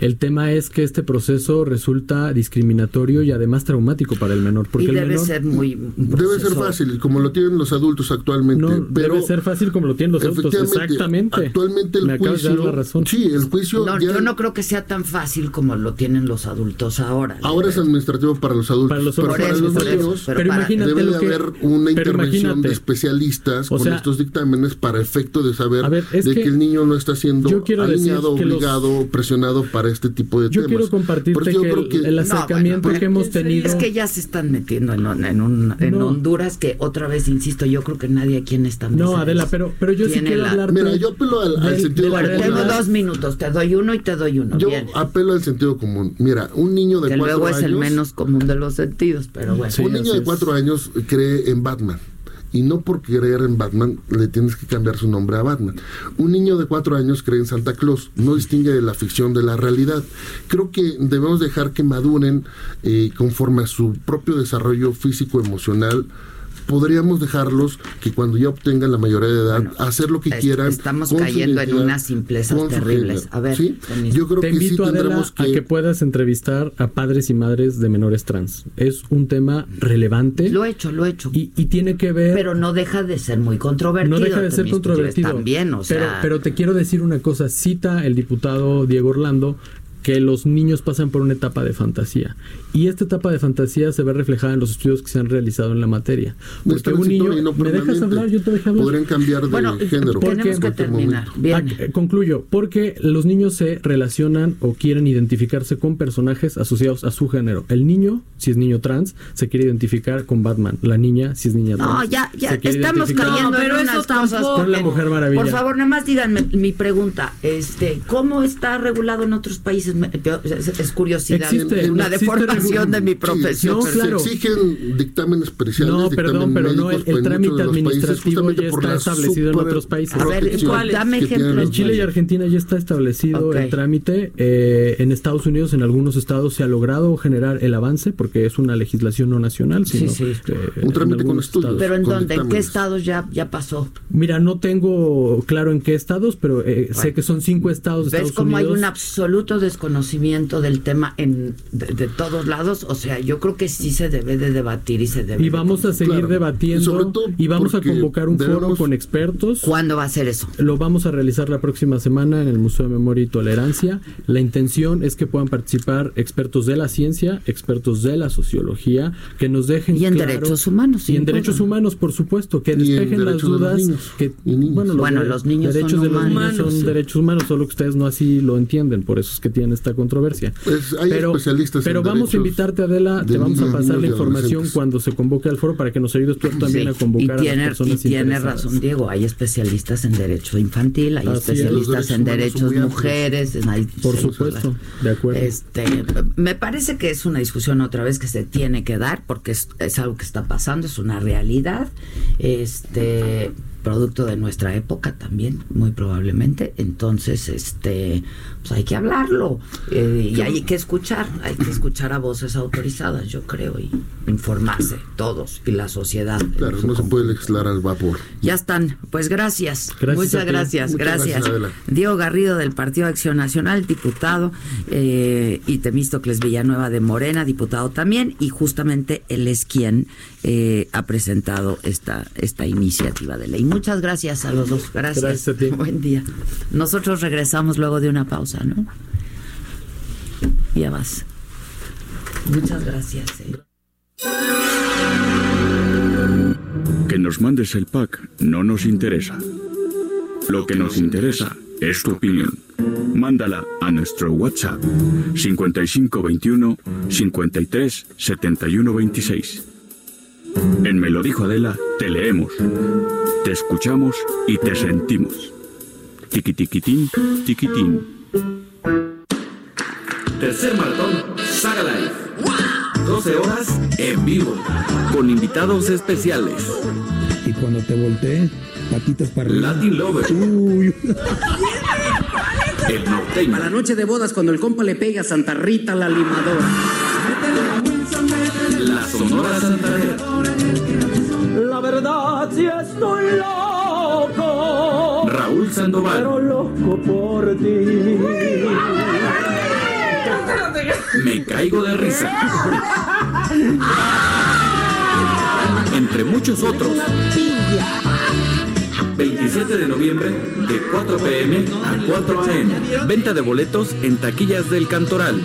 El tema es que este proceso resulta discriminatorio y además traumático para el menor. Porque y el debe menor ser muy Debe ser fácil, como lo tienen los adultos actualmente. no pero debe ser fácil como lo tienen los adultos. Exactamente. Actualmente el Me de juicio. dar la razón. Sí, el juicio. No, ya- yo no creo que sea tan fácil como lo tienen los adultos ahora. Ahora es administrativo para los adultos. Para los pero para los eso, niños pero Pero, para- imagínate debe lo de que haber una intervención imagínate. de especialistas O con estos dictámenes para efecto de saber ver, de que, que el niño no está siendo alineado, los- obligado, para este tipo de Yo temas. quiero compartirte yo que creo el- el No, acercamiento bueno, que hemos tenido Es que ya se están metiendo en, un- en, un- en No. Honduras, que otra vez insisto, yo creo que nadie aquí en esta mesa No, Adela, pero, pero yo sí quiero la- hablarte. Mira, yo apelo al, sentido común. Tengo dos minutos, te doy uno y te doy uno. Yo Bien. apelo al sentido común. Mira, un niño de Que cuatro luego es años. el menos común de los sentidos, pero bueno. Sí, un niño así de cuatro años cree en Batman. Y no por creer en Batman le tienes que cambiar su nombre a Batman. Un niño de cuatro años cree en Santa Claus. No distingue de la ficción de la realidad. Creo que debemos dejar que maduren eh, conforme a su propio desarrollo físico-emocional. Podríamos dejarlos que cuando ya obtengan la mayoría de edad, Bueno, hacer lo que es- quieran. estamos cayendo en unas simplezas terribles. A ver, ¿Sí? Yo creo Te que sí invito, Adela, tendremos a que puedas entrevistar a padres y madres de menores trans. Es un tema relevante Lo he hecho, lo he hecho. y, y tiene que ver... pero no deja de ser muy controvertido. no deja de ser controvertido. También, o pero, sea. pero te quiero decir una cosa. Cita el diputado Diego Orlando que los niños pasan por una etapa de fantasía. Y esta etapa de fantasía se ve reflejada en los estudios que se han realizado en la materia. No Porque un niño... no ¿Me dejas hablar? Yo te dejé hablar. Podrían cambiar de Bueno, género. ¿por tenemos qué? que terminar. Bien. Ah, eh, concluyo, porque los niños se relacionan o quieren identificarse con personajes asociados a su género. El niño, si es niño trans, se quiere identificar con Batman. La niña, si es niña trans. No, ya, ya se quiere estamos identificar cayendo No, pero en unas cosas. con la Mujer Maravilla. Por favor, nada más díganme mi pregunta. Este, ¿cómo está regulado en otros países? Es, curiosidad, Existe, una deformación de mi Sí, profesión. No, se, claro. se exigen dictámenes periciales. No, perdón, pero no, el, trámite los países, administrativo ya está establecido en otros países. A ver, ¿cuál? Dame ejemplos. los En Chile y. Argentina ya está establecido el trámite. eh, en Estados Unidos, en algunos estados, se ha logrado generar el avance porque es una legislación no nacional, Sí, sino sí. eh, Un en trámite con estudios. estados. Pero ¿en dónde? ¿En qué estados ya, ya pasó? Mira, no tengo claro en qué estados, pero eh, sé que son cinco estados de ¿Ves Estados cómo hay un absoluto desconocimiento del tema en de, de todos lados? O sea, yo creo que sí se debe de debatir y se debe Y de vamos a seguir Claro. debatiendo Sobre todo y vamos a convocar un foro con expertos. ¿Cuándo va a ser eso? Lo vamos a realizar la próxima semana en el Museo de Memoria y Tolerancia. La intención es que puedan participar expertos de la ciencia, expertos de la sociología, que nos dejen Y en claro- derechos humanos, y en derechos humanos, por supuesto, que despejen las de dudas. niños que. Bueno, los, Bueno, los niños derechos son de los niños humanos, son sí. derechos humanos, solo que ustedes no así lo entienden, por eso es que tienen en esta controversia. Pues hay pero especialistas pero en vamos a invitarte, Adela, de te vamos a pasar la información cuando se convoque al foro para que nos ayudes tú también Sí, a convocar y tiene, a las personas y tiene razón Diego, hay especialistas en derecho infantil, hay Así especialistas en derechos amplios. mujeres, en- hay- Por supuesto, de acuerdo. Este, me parece que es una discusión otra vez que se tiene que dar porque es, es algo que está pasando, es una realidad, este producto de nuestra época también, muy probablemente. Entonces, este, pues hay que hablarlo eh, y hay que escuchar, hay que escuchar a voces autorizadas, yo creo, y informarse todos y la sociedad. Claro, no se puede legislar al vapor. Ya están. Pues gracias. Muchas gracias. Muchas gracias. Diego Garrido del Partido Acción Nacional, diputado, eh, y Temístocles Villanueva de Morena, diputado también, y justamente él es quien eh, ha presentado esta, esta iniciativa de ley. Muchas gracias a los dos. Gracias. Gracias a ti. Buen día. Nosotros regresamos luego de una pausa, ¿no? Ya vas. Muchas gracias. eh. Que nos mandes el pack no nos interesa. Lo que nos interesa es tu opinión. Mándala a nuestro WhatsApp 5521 53 71 26. En Me lo dijo Adela, te leemos, te escuchamos y te sentimos. Tiquitiquitín, tiquitín. Tercer maratón Saga Life. 12 horas en vivo. Con invitados especiales. Y cuando te volteé, patitas para arriba. Latin Lover. Uy. El norteño. A la noche de bodas, cuando el compa le pega a Santa Rita la limadora. La Sonora Santanera. La verdad, si estoy loco. Raúl Sandoval. Pero loco por ti. Me caigo de risa. Entre muchos otros. 27 de noviembre de 4 pm a 4 am. Venta de boletos en taquillas del Cantoral.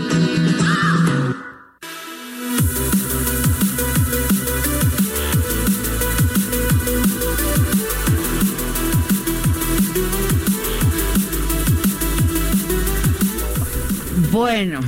Bueno,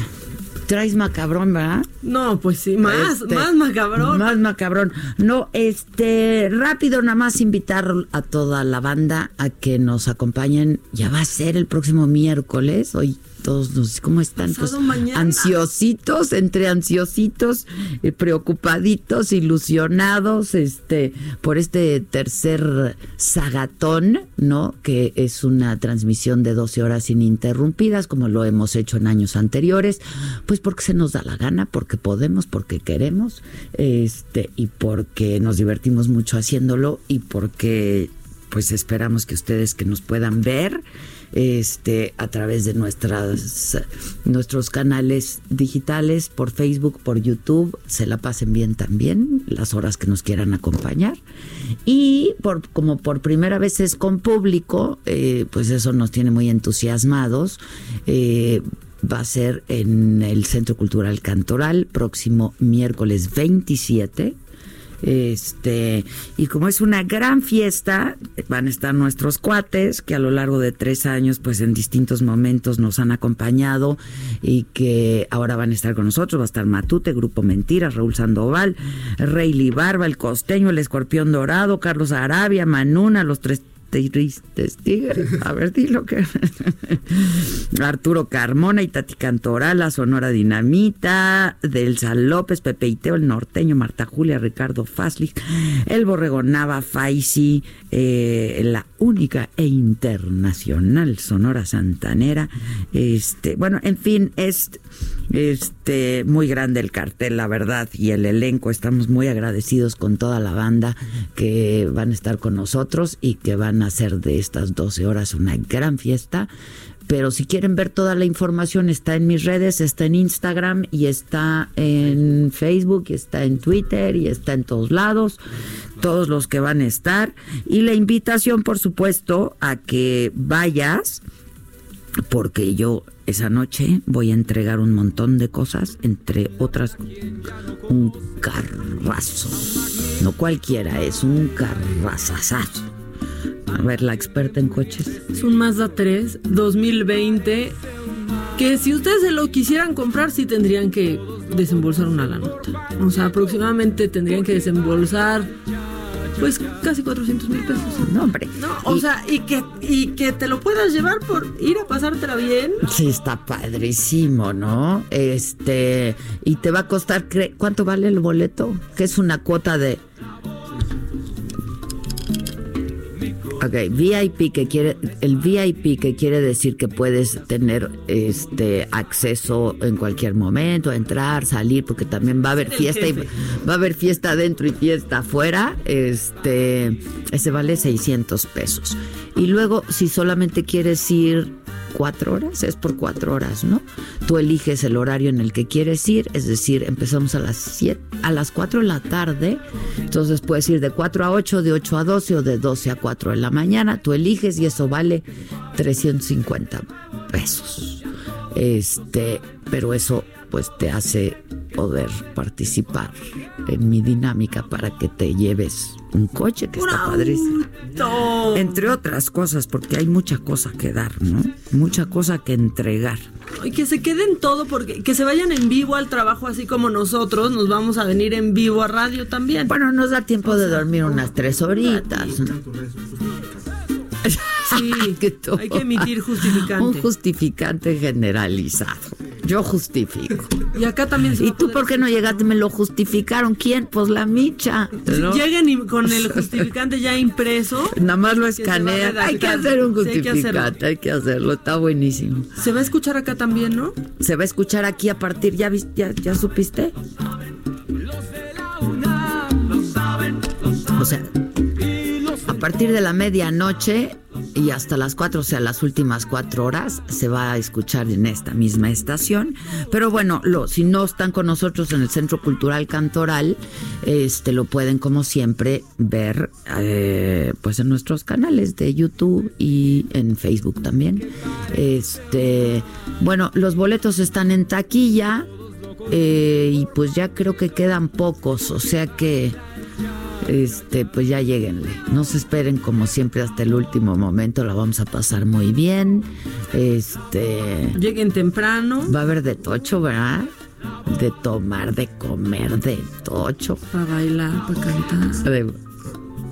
traes macabrón, ¿verdad? No, pues sí, más, Este, más macabrón. Más macabrón. No, este, rápido nada más invitar a toda la banda a que nos acompañen. Ya va a ser el próximo miércoles. Hoy todos nos, ¿cómo están? Pues, ansiositos, entre ansiositos, eh, preocupaditos, ilusionados, este, por este tercer sagatón, ¿no? Que es una transmisión de 12 horas ininterrumpidas, como lo hemos hecho en años anteriores, pues porque se nos da la gana, porque podemos, porque queremos, este, y porque nos divertimos mucho haciéndolo, y porque pues esperamos que ustedes que nos puedan ver este a través de nuestras nuestros canales digitales por Facebook, por YouTube, se la pasen bien también las horas que nos quieran acompañar y por como por primera vez es con público, eh, pues eso nos tiene muy entusiasmados. Eh, va a ser en el Centro Cultural Cantoral próximo miércoles 27 este, y como es una gran fiesta, van a estar nuestros cuates que a lo largo de tres años, pues en distintos momentos nos han acompañado y que ahora van a estar con nosotros. Va a estar Matute, Grupo Mentiras, Raúl Sandoval, Reyli Barba, El Costeño, El Escorpión Dorado, Carlos Arabia, Manuna, Los Tres Tigres. A ver, dilo que. Arturo Carmona, Itati Cantoral, La Sonora Dinamita, Delsa López, Pepe Iteo, El Norteño, Marta Julia, Ricardo Faslich, El Borrego Nava, Faisi, eh, la única e internacional Sonora Santanera. Este, bueno, en fin, es muy grande el cartel, la verdad, y el elenco. Estamos muy agradecidos con toda la banda que van a estar con nosotros y que van a hacer de estas 12 horas una gran fiesta. Pero si quieren ver toda la información, está en mis redes, está en Instagram y está en Facebook, está en Twitter y está en todos lados, todos los que van a estar. Y la invitación, por supuesto, a que vayas, porque yo esa noche voy a entregar un montón de cosas, entre otras un carrazo. No cualquiera, es un carrazazazo. A ver, la experta en coches. Es un Mazda 3 2020 que si ustedes se lo quisieran comprar, sí tendrían que desembolsar una la nota. O sea, aproximadamente tendrían que desembolsar pues casi 400 mil pesos. No, hombre. No, o sea, y que, y que te lo puedas llevar por ir a pasártela bien. Sí, está padrísimo, ¿no? Este, y te va a costar, cre- ¿cuánto vale el boleto? Que es una cuota de... Ok, VIP que quiere, el VIP que quiere decir que puedes tener este acceso en cualquier momento, entrar, salir, porque también va a haber fiesta y va a haber fiesta adentro y fiesta afuera. Este, ese vale 600 pesos. Y luego, si solamente quieres ir cuatro horas, es por cuatro horas, ¿no? Tú eliges el horario en el que quieres ir, es decir, empezamos a las siete, a las 4 de la tarde, entonces puedes ir de 4 a 8, de 8 a 12 o de 12 a 4 de la mañana, tú eliges y eso vale 350 pesos. Este, pero eso pues te hace poder participar en mi dinámica para que te lleves un coche que está padrísimo. Entre otras cosas, porque hay mucha cosa que dar, ¿no? Mucha cosa que entregar. Y que se queden todo, porque que se vayan en vivo al trabajo, así como nosotros nos vamos a venir en vivo a radio también. Bueno, nos da tiempo de dormir unas tres horitas. ¿no? Sí, hay que emitir justificante. Un justificante generalizado. Yo justifico. Y acá también se ¿Y tú por qué no llegaste? Me lo justificaron. ¿Quién? Pues la micha. ¿no? Lleguen y- con el justificante ya impreso. Nada más lo que escanean. Hay que hacer un Sí, hay que hacerlo. justificante, hay que hacerlo. Está buenísimo. Se va a escuchar acá también, ¿no? Se va a escuchar aquí a partir, ¿ya, ya, ya supiste? O sea, partir de la medianoche y hasta las 4, o sea, las últimas cuatro horas, se va a escuchar en esta misma estación. Pero bueno, lo, si no están con nosotros en el Centro Cultural Cantoral, este lo pueden, como siempre, ver eh, pues en nuestros canales de YouTube y en Facebook también. Este, bueno, los boletos están en taquilla. eh, y pues ya creo que quedan pocos, o sea que este, pues ya lleguenle. No se esperen como siempre hasta el último momento, la vamos a pasar muy bien. Este, Lleguen temprano. va a haber de tocho, ¿verdad? De tomar, de comer, de tocho. Para bailar, para cantar. De-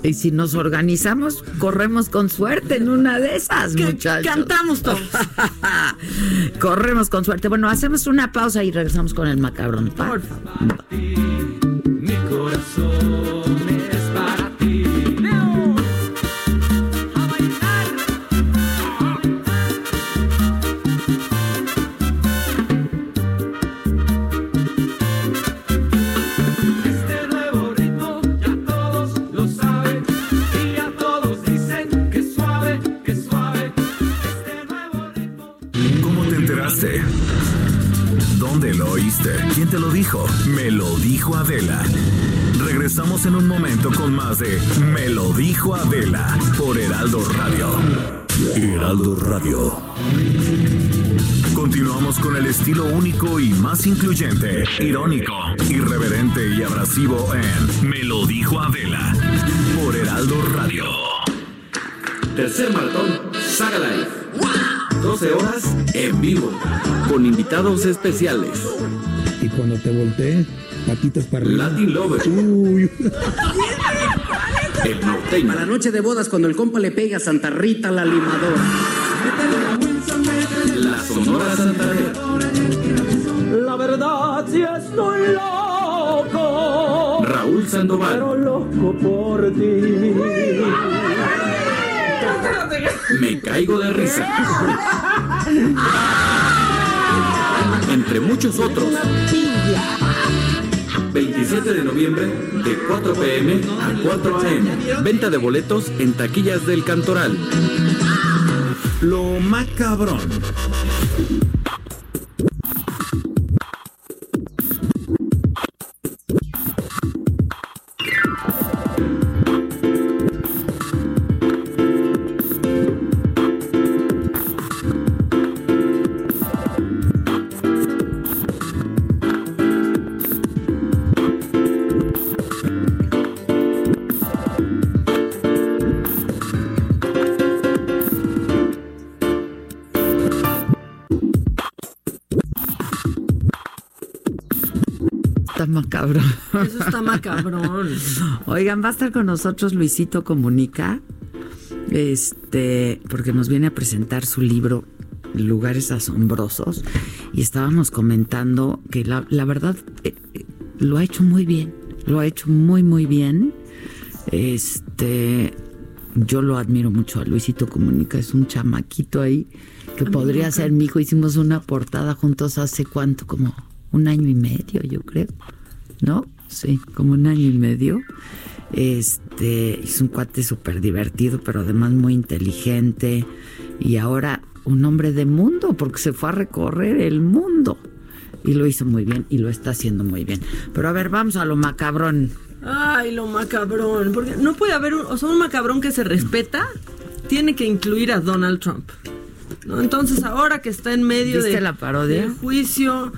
y si nos organizamos, corremos con suerte en una de esas, Que muchachos. cantamos todos. corremos con suerte. Bueno, hacemos una pausa y regresamos con el macabrón. Por favor. Mi corazón ¿Quién te lo dijo? Me lo dijo Adela. Regresamos en un momento con más de Me lo dijo Adela por Heraldo Radio. Heraldo Radio. Continuamos con el estilo único y más incluyente, irónico, irreverente y abrasivo en Me lo dijo Adela por Heraldo Radio. Tercer maratón Saga Live. 12 horas en vivo. Con invitados especiales. Y cuando te volteé, patitas para arriba. Latin Lover. Uy. El norteño. A la noche de bodas, cuando el compa le pega a Santa Rita la limadora. La Sonora Santanera. La verdad, si estoy loco. Raúl Sandoval. Pero loco por ti. Me caigo de risa. Entre muchos otros. 27 de noviembre de 4 pm a 4 am. Venta de boletos en taquillas del Cantoral. Lo macabrón. Macabrón. Eso está macabrón. Oigan, va a estar con nosotros Luisito Comunica, este, porque nos viene a presentar su libro Lugares Asombrosos y estábamos comentando que la, la verdad eh, eh, lo ha hecho muy bien, lo ha hecho muy muy bien. Este, yo lo admiro mucho a Luisito Comunica, es un chamaquito ahí que A podría ser mi hijo. Hicimos una portada juntos hace cuánto, como un año y medio, yo creo. ¿No? Sí, como un año y medio. Este, es un cuate súper divertido, pero además muy inteligente. Y ahora un hombre de mundo, porque se fue a recorrer el mundo. Y lo hizo muy bien y lo está haciendo muy bien. Pero a ver, vamos a lo macabrón. Ay, lo macabrón. Porque no puede haber un, o sea, un macabrón que se respeta, tiene que incluir a Donald Trump. ¿No? Entonces, ahora que está en medio ¿Viste de, la parodia? juicio,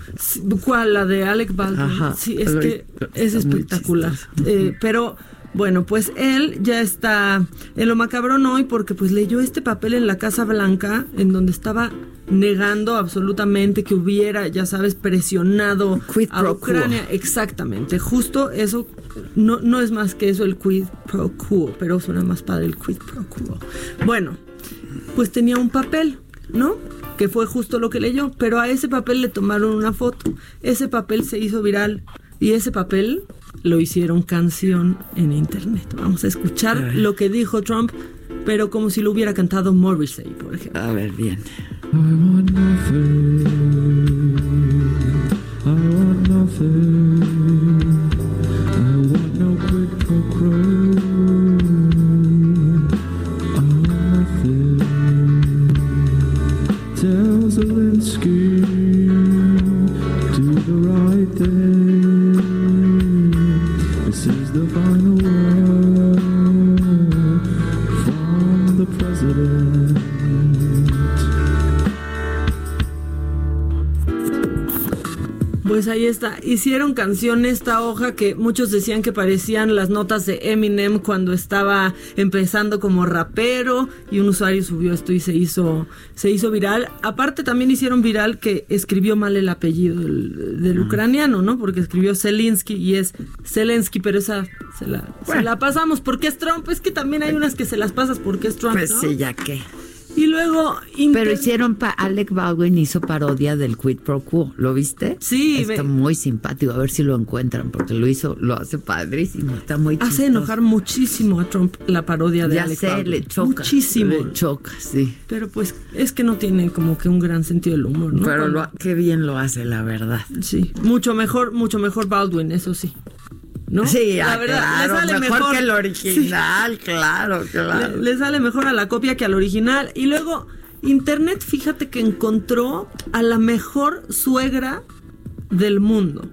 ¿cuál? La de Alec Baldwin. Ajá. sí, es Lo- que es espectacular. Eh, pero bueno, pues él ya está en lo macabrón hoy porque pues leyó este papel en la Casa Blanca en donde estaba negando absolutamente que hubiera, ya sabes, presionado a quo. Ucrania. Exactamente, justo eso no, no es más que eso el quid pro quo, pero suena más padre el quid pro quo. Bueno, pues tenía un papel, ¿no? Que fue justo lo que leyó, pero a ese papel le tomaron una foto. Ese papel se hizo viral y ese papel lo hicieron canción en internet. Vamos a escuchar lo que dijo Trump, pero como si lo hubiera cantado Morrissey, por ejemplo. A ver, bien. I want nothing. I want nothing. Hicieron canción esta hoja que muchos decían que parecían las notas de Eminem cuando estaba empezando como rapero y un usuario subió esto y se hizo se hizo viral. Aparte también hicieron viral que escribió mal el apellido del, del ucraniano, ¿no? Porque escribió Zelensky y es Zelensky, pero esa se la, se la pasamos porque es Trump. Es que también hay unas que se las pasas porque es Trump, Pues ¿no? sí, ya que. Y luego Pero hicieron, pa Alec Baldwin hizo parodia del Quid Pro Quo, ¿lo viste? Sí, Está muy simpático, a ver si lo encuentran, porque lo hizo, lo hace padrísimo, está muy Hace chistoso. enojar muchísimo a Trump la parodia de Ya Alec sé, Baldwin. le choca. Muchísimo. Le choca, sí. Pero pues es que no tiene como que un gran sentido del humor, ¿no? Pero lo, qué bien lo hace, la verdad. Sí, mucho mejor, mucho mejor Baldwin, eso sí. ¿No? Sí, La ah, verdad, le claro, sale mejor, que el original, claro, claro. Le, le sale mejor a la copia que al original. Y luego, Internet, fíjate que encontró a la mejor suegra del mundo.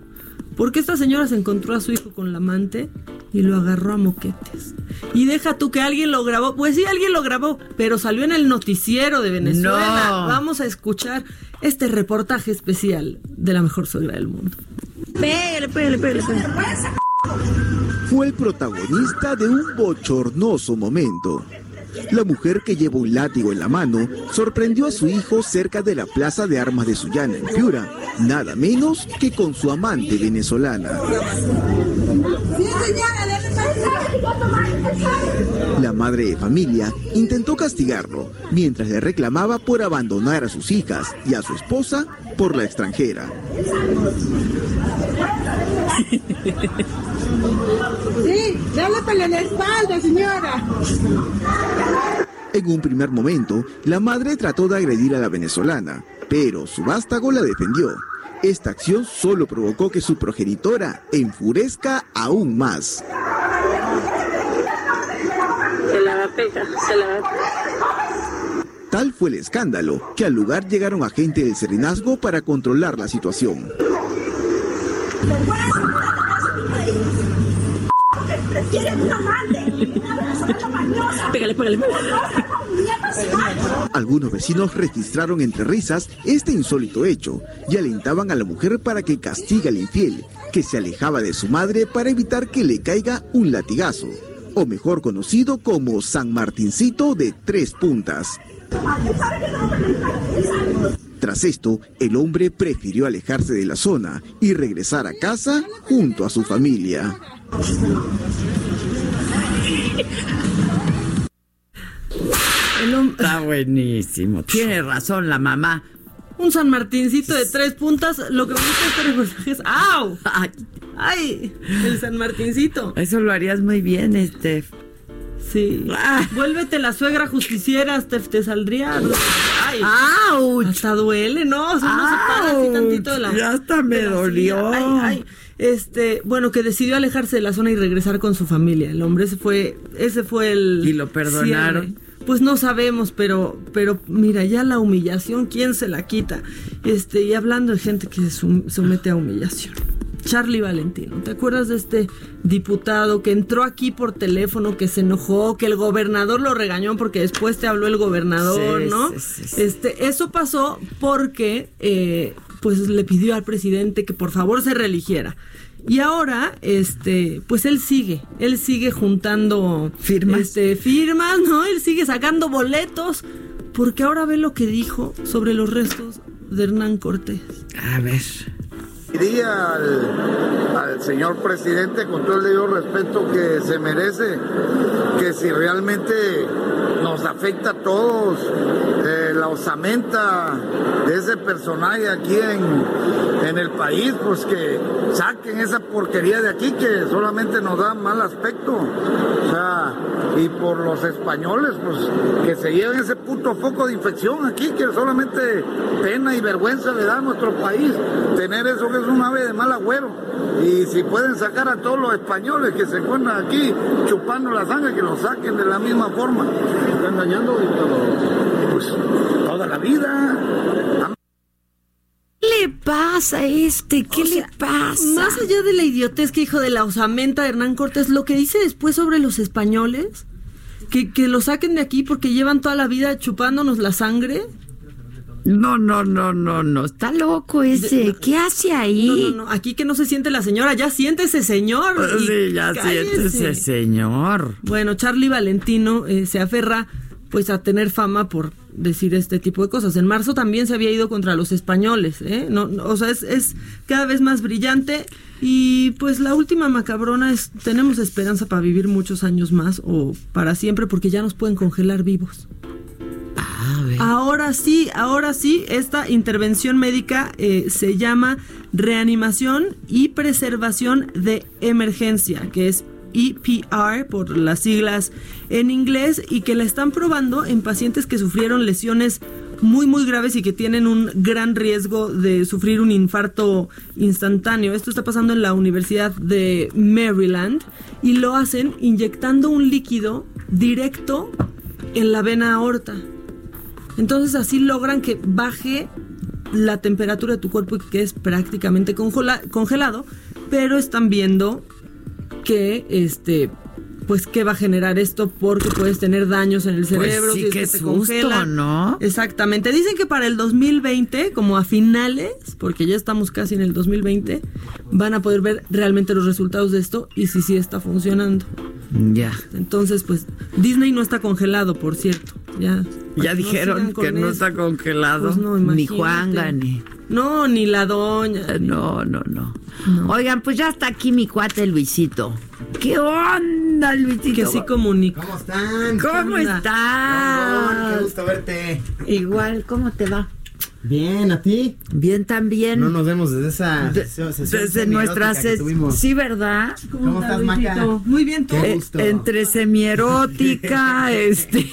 Porque esta señora se encontró a su hijo con la amante y lo agarró a moquetes. Y deja tú que alguien lo grabó. Pues sí, alguien lo grabó, pero salió en el noticiero de Venezuela. No. Vamos a escuchar este reportaje especial de la mejor suegra del mundo. Pégale, pégale, pégale, pégale. Fue el protagonista de un bochornoso momento. La mujer que lleva un látigo en la mano sorprendió a su hijo cerca de la plaza de armas de Sullana, en Piura, nada menos que con su amante venezolana. La madre de familia intentó castigarlo mientras le reclamaba por abandonar a sus hijas y a su esposa por la extranjera. Sí, dale para la espalda, señora. En un primer momento, la madre trató de agredir a la venezolana, pero su vástago la defendió. Esta acción solo provocó que su progenitora enfurezca aún más. Se la va a pegar, se la va a Tal fue el escándalo que al lugar llegaron agentes del serenazgo para controlar la situación. Pégale, pégale, Algunos vecinos registraron entre risas este insólito hecho y alentaban a la mujer para que castigue al infiel, que se alejaba de su madre para evitar que le caiga un latigazo, o mejor conocido como San Martincito de tres puntas. Tras esto, el hombre prefirió alejarse de la zona y regresar a casa junto a su familia. Está buenísimo. Tiene razón la mamá. Un San Martincito de tres puntas. Lo que me gusta este es. ¡Au! Ay, ¡Ay! El San Martincito. eso lo harías muy bien, este. Sí. Vuélvete la suegra justiciera, te, te saldría. ¡Ay! ¡Auch! Hasta duele, ¿no? O sea, uno se para así tantito de la. Ya hasta me dolió. silla. Ay, ay. Este, bueno, que decidió alejarse de la zona y regresar con su familia. El hombre ese fue, ese fue el. ¿Y lo perdonaron? cierre. Pues no sabemos, pero, pero mira, ya la humillación, ¿quién se la quita? Este, y hablando de gente que se somete a humillación. Charlie Valentino, ¿te acuerdas de este diputado que entró aquí por teléfono, que se enojó, que el gobernador lo regañó porque después te habló el gobernador, Sí, ¿no? sí, sí, sí. Este, eso pasó porque eh, pues le pidió al presidente que por favor se reeligiera. Y ahora, este, pues él sigue, él sigue juntando Firmas. este, firmas, ¿no? Él sigue sacando boletos, porque ahora ve lo que dijo sobre los restos de Hernán Cortés. A ver. Diría al, señor presidente, con todo el debido respeto que se merece, que si realmente nos afecta a todos eh, la osamenta de ese personaje aquí en, en el país, pues que saquen esa porquería de aquí que solamente nos da mal aspecto. Y por los españoles, pues que se lleven ese puto foco de infección aquí, que solamente pena y vergüenza le da a nuestro país tener eso que es un ave de mal agüero. Y si pueden sacar a todos los españoles que se encuentran aquí chupando la sangre, que lo saquen de la misma forma. Están dañando pues toda la vida. ¿Qué le pasa a este? ¿Qué le pasa? Más allá de la idiotez que dijo de la osamenta de Hernán Cortés, lo que dice después sobre los españoles, que, que lo saquen de aquí porque llevan toda la vida chupándonos la sangre. No, no, no, no, no. Está loco ese. ¿Qué hace ahí? No, no, no. Aquí que no se siente la señora, ya siéntese, señor. y Sí, ya cállese. siéntese, señor. Bueno, Charlie Valentino eh, se aferra pues a tener fama por decir este tipo de cosas. En marzo también se había ido contra los españoles, ¿eh? No, no, o sea, es, es cada vez más brillante y pues la última macabrona es tenemos esperanza para vivir muchos años más o para siempre porque ya nos pueden congelar vivos. Ahora sí, ahora sí, esta intervención médica eh, se llama reanimación y preservación de emergencia, que es EPR por las siglas en inglés y que la están probando en pacientes que sufrieron lesiones muy muy graves y que tienen un gran riesgo de sufrir un infarto instantáneo. Esto está pasando en la Universidad de Maryland y lo hacen inyectando un líquido directo en la vena aorta. Entonces así logran que baje la temperatura de tu cuerpo y que es prácticamente congelado, pero están viendo que este pues qué va a generar esto porque puedes tener daños en el Pues cerebro sí, si es que te susto, congela. ¿no? Exactamente. Dicen que para el 2020, como a finales, porque ya estamos casi en el 2020, van a poder ver realmente los resultados de esto y si sí está funcionando. Ya. Entonces, pues Disney no está congelado, por cierto. Ya, Ya No dijeron que no eso. está congelado. Pues no, ni. Juan Gane. No, ni la doña. No, no, no, Oigan, pues ya está aquí mi cuate Luisito. ¿Qué onda, Luisito? Que sí comunica. ¿Cómo están? ¿Cómo estás? Qué gusto verte. Igual, ¿cómo te va? Bien, ¿a ti? Bien también. No nos vemos desde esa De- sesión, sesión desde nuestra semiótica que ses- tuvimos. Sí, ¿verdad? ¿Cómo estás, Maca? Muy bien, Qué Eh, gusto. entre semierótica, este.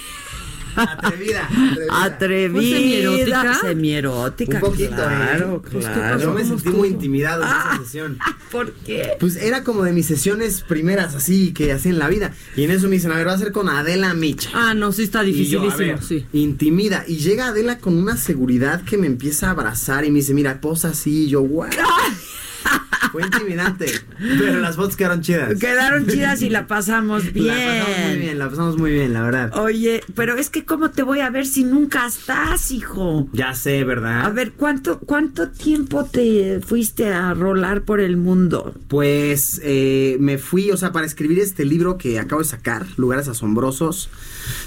Atrevida. Atrevida. ¿Fue semierótica? Semierótica, Un poquito, claro, ¿eh? Pues, ¿qué claro. Yo me sentí muy intimidado en esa sesión. ¿Por qué? Pues era como de mis sesiones primeras así que hacía en la vida. Y en eso me dicen, a ver, va a ser con Adela Micha. Ah, no, sí está Y yo, a dificilísimo, ver, sí. Intimida. Y llega Adela con una seguridad que me empieza a abrazar y me dice, mira, posa así. Y yo, guau. Fue intimidante. Pero las fotos quedaron chidas. Quedaron chidas y la pasamos bien. La pasamos muy bien, la pasamos muy bien, la verdad. Oye, pero es que ¿cómo te voy a ver si nunca estás, hijo? Ya sé, ¿verdad? A ver, ¿cuánto, cuánto tiempo te fuiste a rolar por el mundo? Pues eh, me fui, o sea, para escribir este libro que acabo de sacar, Lugares Asombrosos,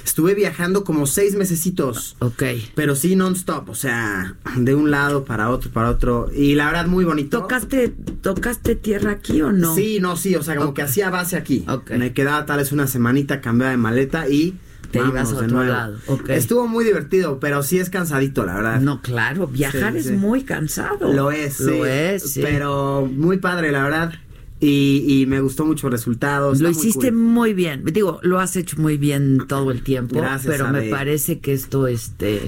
estuve viajando como seis mesecitos. Ok. Pero sí non-stop, o sea, de un lado para otro, para otro. Y la verdad, muy bonito. ¿Tocaste, tocaste tierra aquí o no? Sí, no, sí, o sea, como que hacía base aquí. Me quedaba tal vez una semanita, cambiaba de maleta y... Te ibas a otro lado. Estuvo muy divertido, pero sí es cansadito, la verdad. No, claro, viajar Sí, es sí. muy cansado. Lo es, Lo sí. es, sí. Pero muy padre, la verdad. Y, y me gustó mucho el resultado. Lo muy hiciste cool. muy bien. Digo, lo has hecho muy bien todo el tiempo. Gracias, pero me parece que esto, este,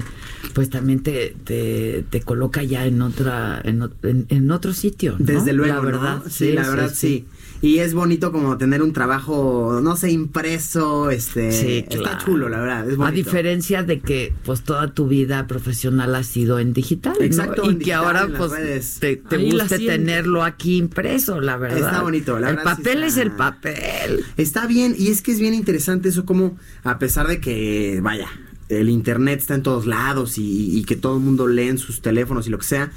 pues también te, te, te coloca ya en otra, en, en- en otro sitio. ¿no? Desde luego, La ¿no? verdad. Sí, la verdad, sí. Y es bonito como tener un trabajo, no sé, impreso, este... Sí, Está claro. chulo, la verdad, es A diferencia de que pues toda tu vida profesional ha sido en digital. ¿no? Exacto, Y en que digital, ahora pues redes. te, te guste tenerlo aquí impreso, la verdad. Está bonito, la El sí papel está- es el papel. Está bien, y es que es bien interesante eso como, a pesar de que, vaya, el internet está en todos lados y, y que todo el mundo lee en sus teléfonos y lo que sea,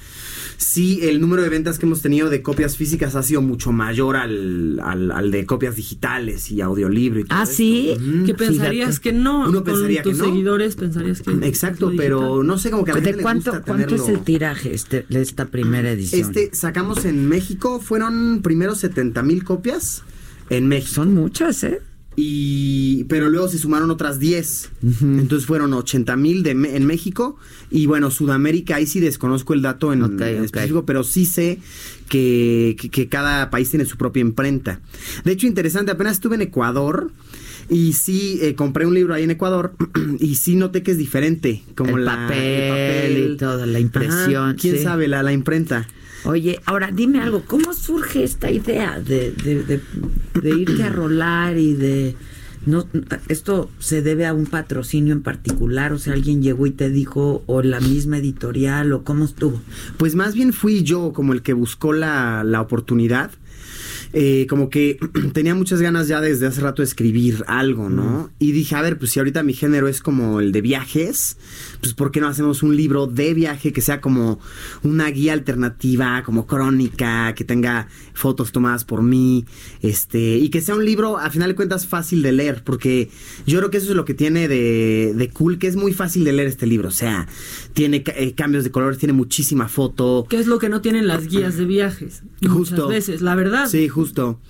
sí el número de ventas que hemos tenido de copias físicas ha sido mucho mayor al, al, al de copias digitales y audiolibro y todo Ah, sí. Ujú. Que pensarías que no. Uno con pensaría tus que no. seguidores pensarías que. Exacto, es lo pero no sé, como que a la ¿De gente le cuánto, gusta cuánto es el tiraje este, de esta primera edición? Este, sacamos en México, fueron primero 70 mil copias en México. Son muchas, ¿eh? Y, pero luego se sumaron otras 10. Entonces fueron 80 mil en México. Y bueno, Sudamérica, ahí sí desconozco el dato en, en específico, pero sí sé que, que- que cada país tiene su propia imprenta. De hecho, interesante, apenas estuve en Ecuador. Y sí, eh, compré un libro ahí en Ecuador y sí noté que es diferente. Como El la, papel y toda la impresión, Ajá, ¿Quién sí. sabe? La, la imprenta. Oye, ahora dime algo, ¿cómo surge esta idea de, de, de- de irte a rolar y de... No, ¿Esto se debe a un patrocinio en particular? O sea, alguien llegó y te dijo, o la misma editorial, o cómo estuvo. Pues más bien fui yo como el que buscó la, la oportunidad. Eh, como que tenía muchas ganas ya desde hace rato de escribir algo, ¿no? Y dije, a ver, pues si ahorita mi género es como el de viajes, pues ¿por qué no hacemos un libro de viaje que sea como una guía alternativa, como crónica, que tenga fotos tomadas por mí, este, y que sea un libro, a final de cuentas, fácil de leer, porque yo creo que eso es lo que tiene de, de cool, que es muy fácil de leer este libro, o sea, tiene eh, cambios de colores, tiene muchísima foto, ¿Qué es lo que no tienen las guías de viajes? Justo. Muchas veces, la verdad. Sí, justo.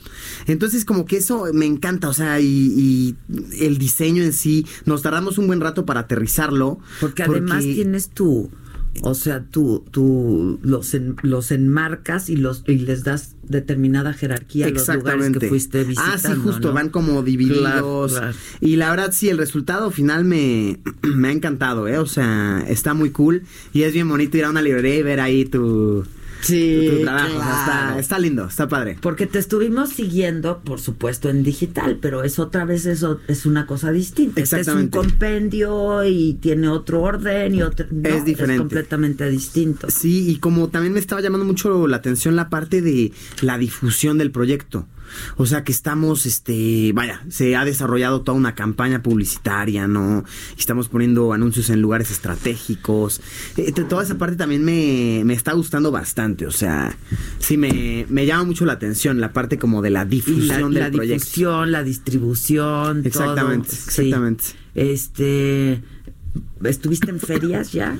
Entonces, como que eso me encanta, o sea, y, y el diseño en sí, nos tardamos un buen rato para aterrizarlo. Porque además tienes tu, o sea, tú, tú los, en- los enmarcas y los y les das determinada jerarquía a los lugares que fuiste visitando. Ah, sí, justo, ¿no? van como divididos. Claro, claro. Y la verdad, sí, el resultado final me, me ha encantado, ¿eh? O sea, está muy cool. Y es bien bonito ir a una librería y ver ahí tu, Sí, tu, tu trabajo. O sea, claro. está, está lindo, está padre. Porque te estuvimos siguiendo, por supuesto, en digital, pero es otra vez eso es una cosa distinta. Este es un Exactamente. compendio y tiene otro orden y otro no, Es diferente. completamente distinto. Sí, y como también me estaba llamando mucho la atención la parte de la difusión del proyecto. O sea que estamos, este, vaya, se ha desarrollado toda una campaña publicitaria, ¿no? Estamos poniendo anuncios en lugares estratégicos. Eh, toda esa parte también me, me está gustando bastante. O sea, sí me, me llama mucho la atención la parte como de la la, difusión la del proyecto. difusión, la distribución, Exactamente, todo. Sí. exactamente. Este, ¿estuviste en ferias ya?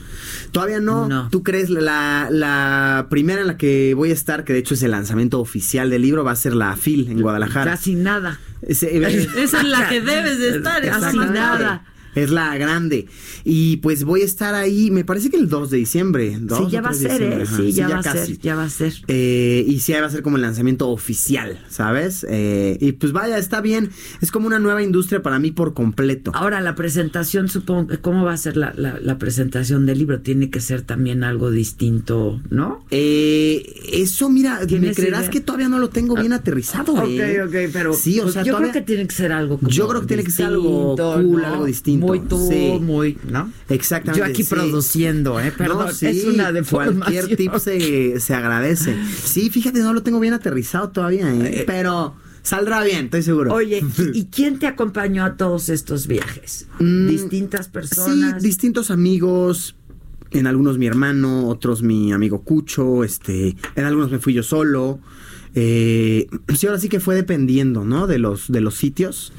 Todavía no. ¿Tú crees? La, la primera en la que voy a estar, que de hecho es el lanzamiento oficial del libro, va a ser la FIL en Guadalajara. Casi nada. Ese- Esa es la que debes de estar, Casi nada. Es la grande. Y pues voy a estar ahí, me parece que el 2 de diciembre. 2 Sí, ya va a 3 de ser, ¿eh? Sí, ya va a ser, ya va a ser. Eh, y sí, va a ser como el lanzamiento oficial, ¿sabes? Eh, y pues vaya, está bien. Es como una nueva industria para mí por completo. Ahora, la presentación, supongo, que ¿cómo va a ser la, la- la presentación del libro? Tiene que ser también algo distinto, ¿no? Eh, eso, mira, me ¿Tienes creerás idea? que todavía no lo tengo bien aterrizado. Ok, eh. ok, pero Sí, o pues sea, yo todavía- creo que tiene que ser algo como Yo creo que tiene que ser algo cool, ¿no? algo distinto. Muy tú, sí. muy, ¿no? Exactamente. Yo aquí sí. produciendo, ¿eh? Perdón, No, sí, es una deformación. Cualquier tip se, se agradece. Sí, fíjate, no lo tengo bien aterrizado todavía, ¿eh? pero saldrá bien, estoy seguro. Oye, ¿y quién te acompañó a todos estos viajes? ¿Distintas personas? Mm, Sí, distintos amigos. En algunos mi hermano, otros mi amigo Cucho, este, en algunos me fui yo solo. Eh, sí, ahora sí que fue dependiendo, ¿no? De los, de los sitios,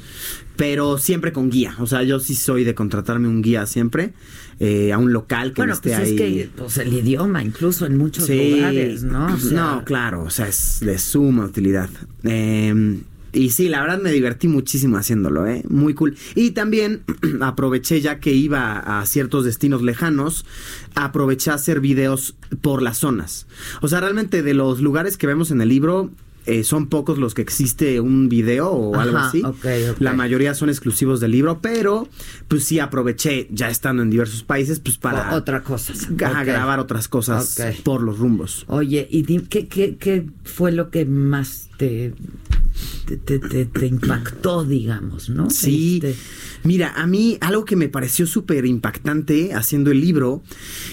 pero siempre con guía. O sea, yo sí soy de contratarme un guía siempre, eh, a un local que bueno, esté pues ahí. es que pues, el idioma, incluso en muchos Sí. lugares, ¿no? O sea, no, claro, o sea, es de suma utilidad. Eh, y sí, la verdad me divertí muchísimo haciéndolo, ¿eh? Muy cool. Y también aproveché ya que iba a ciertos destinos lejanos, aproveché a hacer videos por las zonas. O sea, realmente de los lugares que vemos en el libro... eh, son pocos los que existe un video o algo Ajá, así. ok, ok. La mayoría son exclusivos del libro, pero pues sí aproveché, ya estando en diversos países, pues para O- otra cosa. Ajá, Ok. grabar otras cosas por los rumbos. Oye, ¿y qué, qué, qué fue lo que más te, te, te- te- te impactó, digamos, no? Sí. Este, Mira, a mí algo que me pareció súper impactante haciendo el libro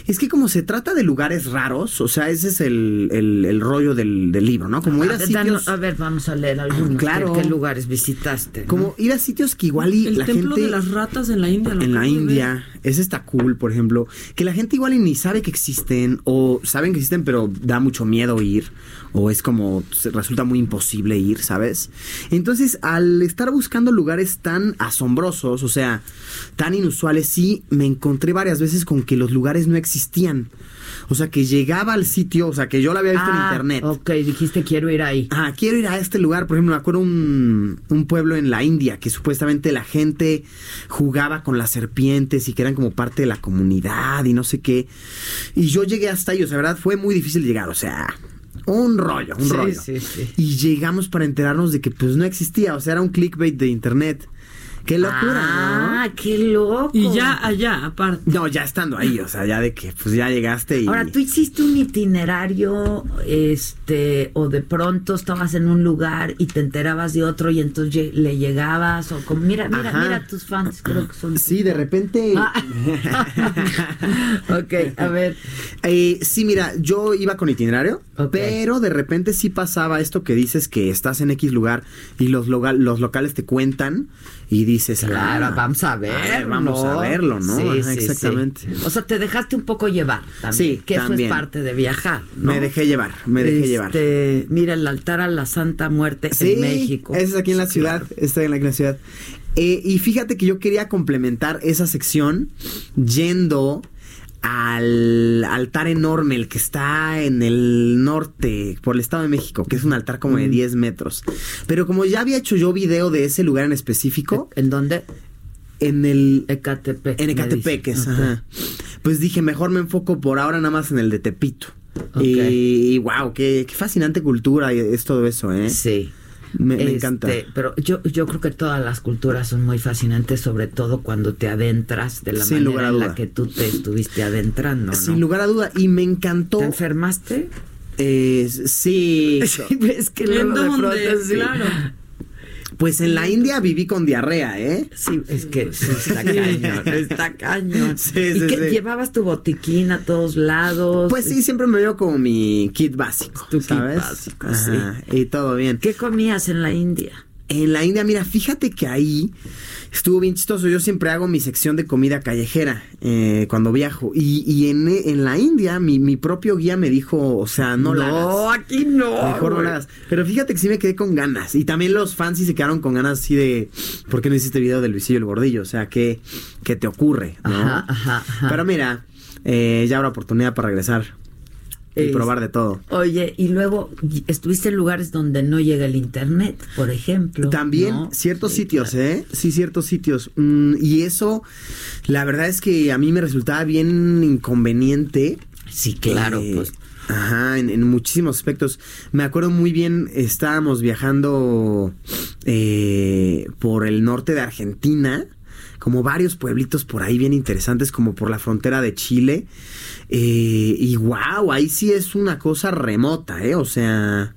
es que como se trata de lugares raros, o sea, ese es el, el- el rollo del, del libro, ¿no? Como ir a ver, sitios... a ver, vamos a leer algunos. Claro. ¿Qué, qué lugares visitaste? no? Como ir a sitios que igual y El la templo gente... de las ratas en la India. lo en la. India, ese está cool, por ejemplo, que la gente igual y ni sabe que existen o saben que existen pero da mucho miedo ir o es como resulta muy imposible ir, ¿sabes? Entonces, al estar buscando lugares tan asombrosos, o sea, tan inusuales, sí me encontré varias veces con que los lugares no existían. O sea, que llegaba al sitio, o sea, que yo lo había visto en Ah, internet. Ok, dijiste quiero ir ahí. Ah, quiero ir a este lugar. Por ejemplo, me acuerdo un, un pueblo en la India que supuestamente la gente jugaba con las serpientes y que eran como parte de la comunidad y no sé qué. Y yo llegué hasta ahí, o sea, ¿verdad? Fue muy difícil llegar, o sea, un rollo, un Sí, rollo. sí, sí. Y llegamos para enterarnos de que pues no existía, o sea, era un clickbait de internet. Qué locura, Ah, qué loco. Y ya allá, aparte. ¿no? Ya estando ahí, o sea, ya de que pues ya llegaste y... Ahora, tú hiciste un itinerario, este, o de pronto estabas en un lugar y te enterabas de otro y entonces le llegabas, o como, mira, mira, Ajá. mira tus fans, creo que son. Sí, de repente... ok, a ver. Eh, sí, mira, yo iba con itinerario, pero de repente sí pasaba esto que dices que estás en X lugar y los, los locales te cuentan y dices, Claro, ah, vamos a ver. ver, vamos a verlo, ¿no? Sí, Ajá, sí, exactamente. sí. O sea, te dejaste un poco llevar también. Sí, que eso es parte de viajar. ¿no? Me dejé llevar, me dejé llevar. Este, Mira, el altar a la Santa Muerte en México. es aquí en la ciudad, está en la, en la ciudad. Eh, y fíjate que yo quería complementar esa sección yendo al altar enorme, el que está en el norte, por el Estado de México, que es un altar como de Mm. 10 metros. Pero como ya había hecho yo video de ese lugar en específico. ¿En dónde? En el... Ecatepec. En Ecatepec, ajá. Pues dije, mejor me enfoco por ahora nada más en el de Tepito. Y, wow, qué, qué fascinante cultura es todo eso, ¿eh? Sí. Me, me Este, encanta. Pero yo, yo creo que todas las culturas son muy fascinantes, sobre todo cuando te adentras de la Sin lugar manera en la que tú te estuviste adentrando. ¿no? Sin lugar a duda. Y me encantó. ¿Te enfermaste? Eh, sí. es que ¿En luego de dónde? pronto sí. Claro. Pues en la India viví con diarrea, ¿eh? Sí, es que está cañón, está cañón. Sí, ¿Y sí, qué, sí. llevabas tu botiquín a todos lados? Pues sí, siempre me veo como mi kit básico, Tu kit ¿sabes? básico, Ajá, Y todo bien. ¿Qué comías en la India? En la India, mira, fíjate que ahí estuvo bien chistoso. Yo siempre hago mi sección de comida callejera eh, cuando viajo. Y, y en, en la India, mi, mi propio guía me dijo, o sea, no, la hagas. aquí no. Mejor no la hagas. Pero fíjate que sí me quedé con ganas. Y también los fans sí se quedaron con ganas así de, ¿por qué no hiciste video del Luisillo y el Gordillo? O sea, ¿qué, qué te ocurre? ¿no? Ajá, ajá, ajá. Pero mira, eh, ya habrá oportunidad para regresar y Es- probar de todo. Oye, y luego estuviste en lugares donde no llega el internet, por ejemplo. También ¿no? ciertos sitios, ¿eh? Sí, ciertos sitios. Mm, y eso, la verdad es que a mí me resultaba bien inconveniente. Sí, claro, Eh, pues. Ajá, en, en muchísimos aspectos. Me acuerdo muy bien, estábamos viajando eh, por el norte de Argentina, como varios pueblitos por ahí bien interesantes, como por la frontera de Chile. Eh, y wow, ahí sí es una cosa remota, ¿eh? O sea,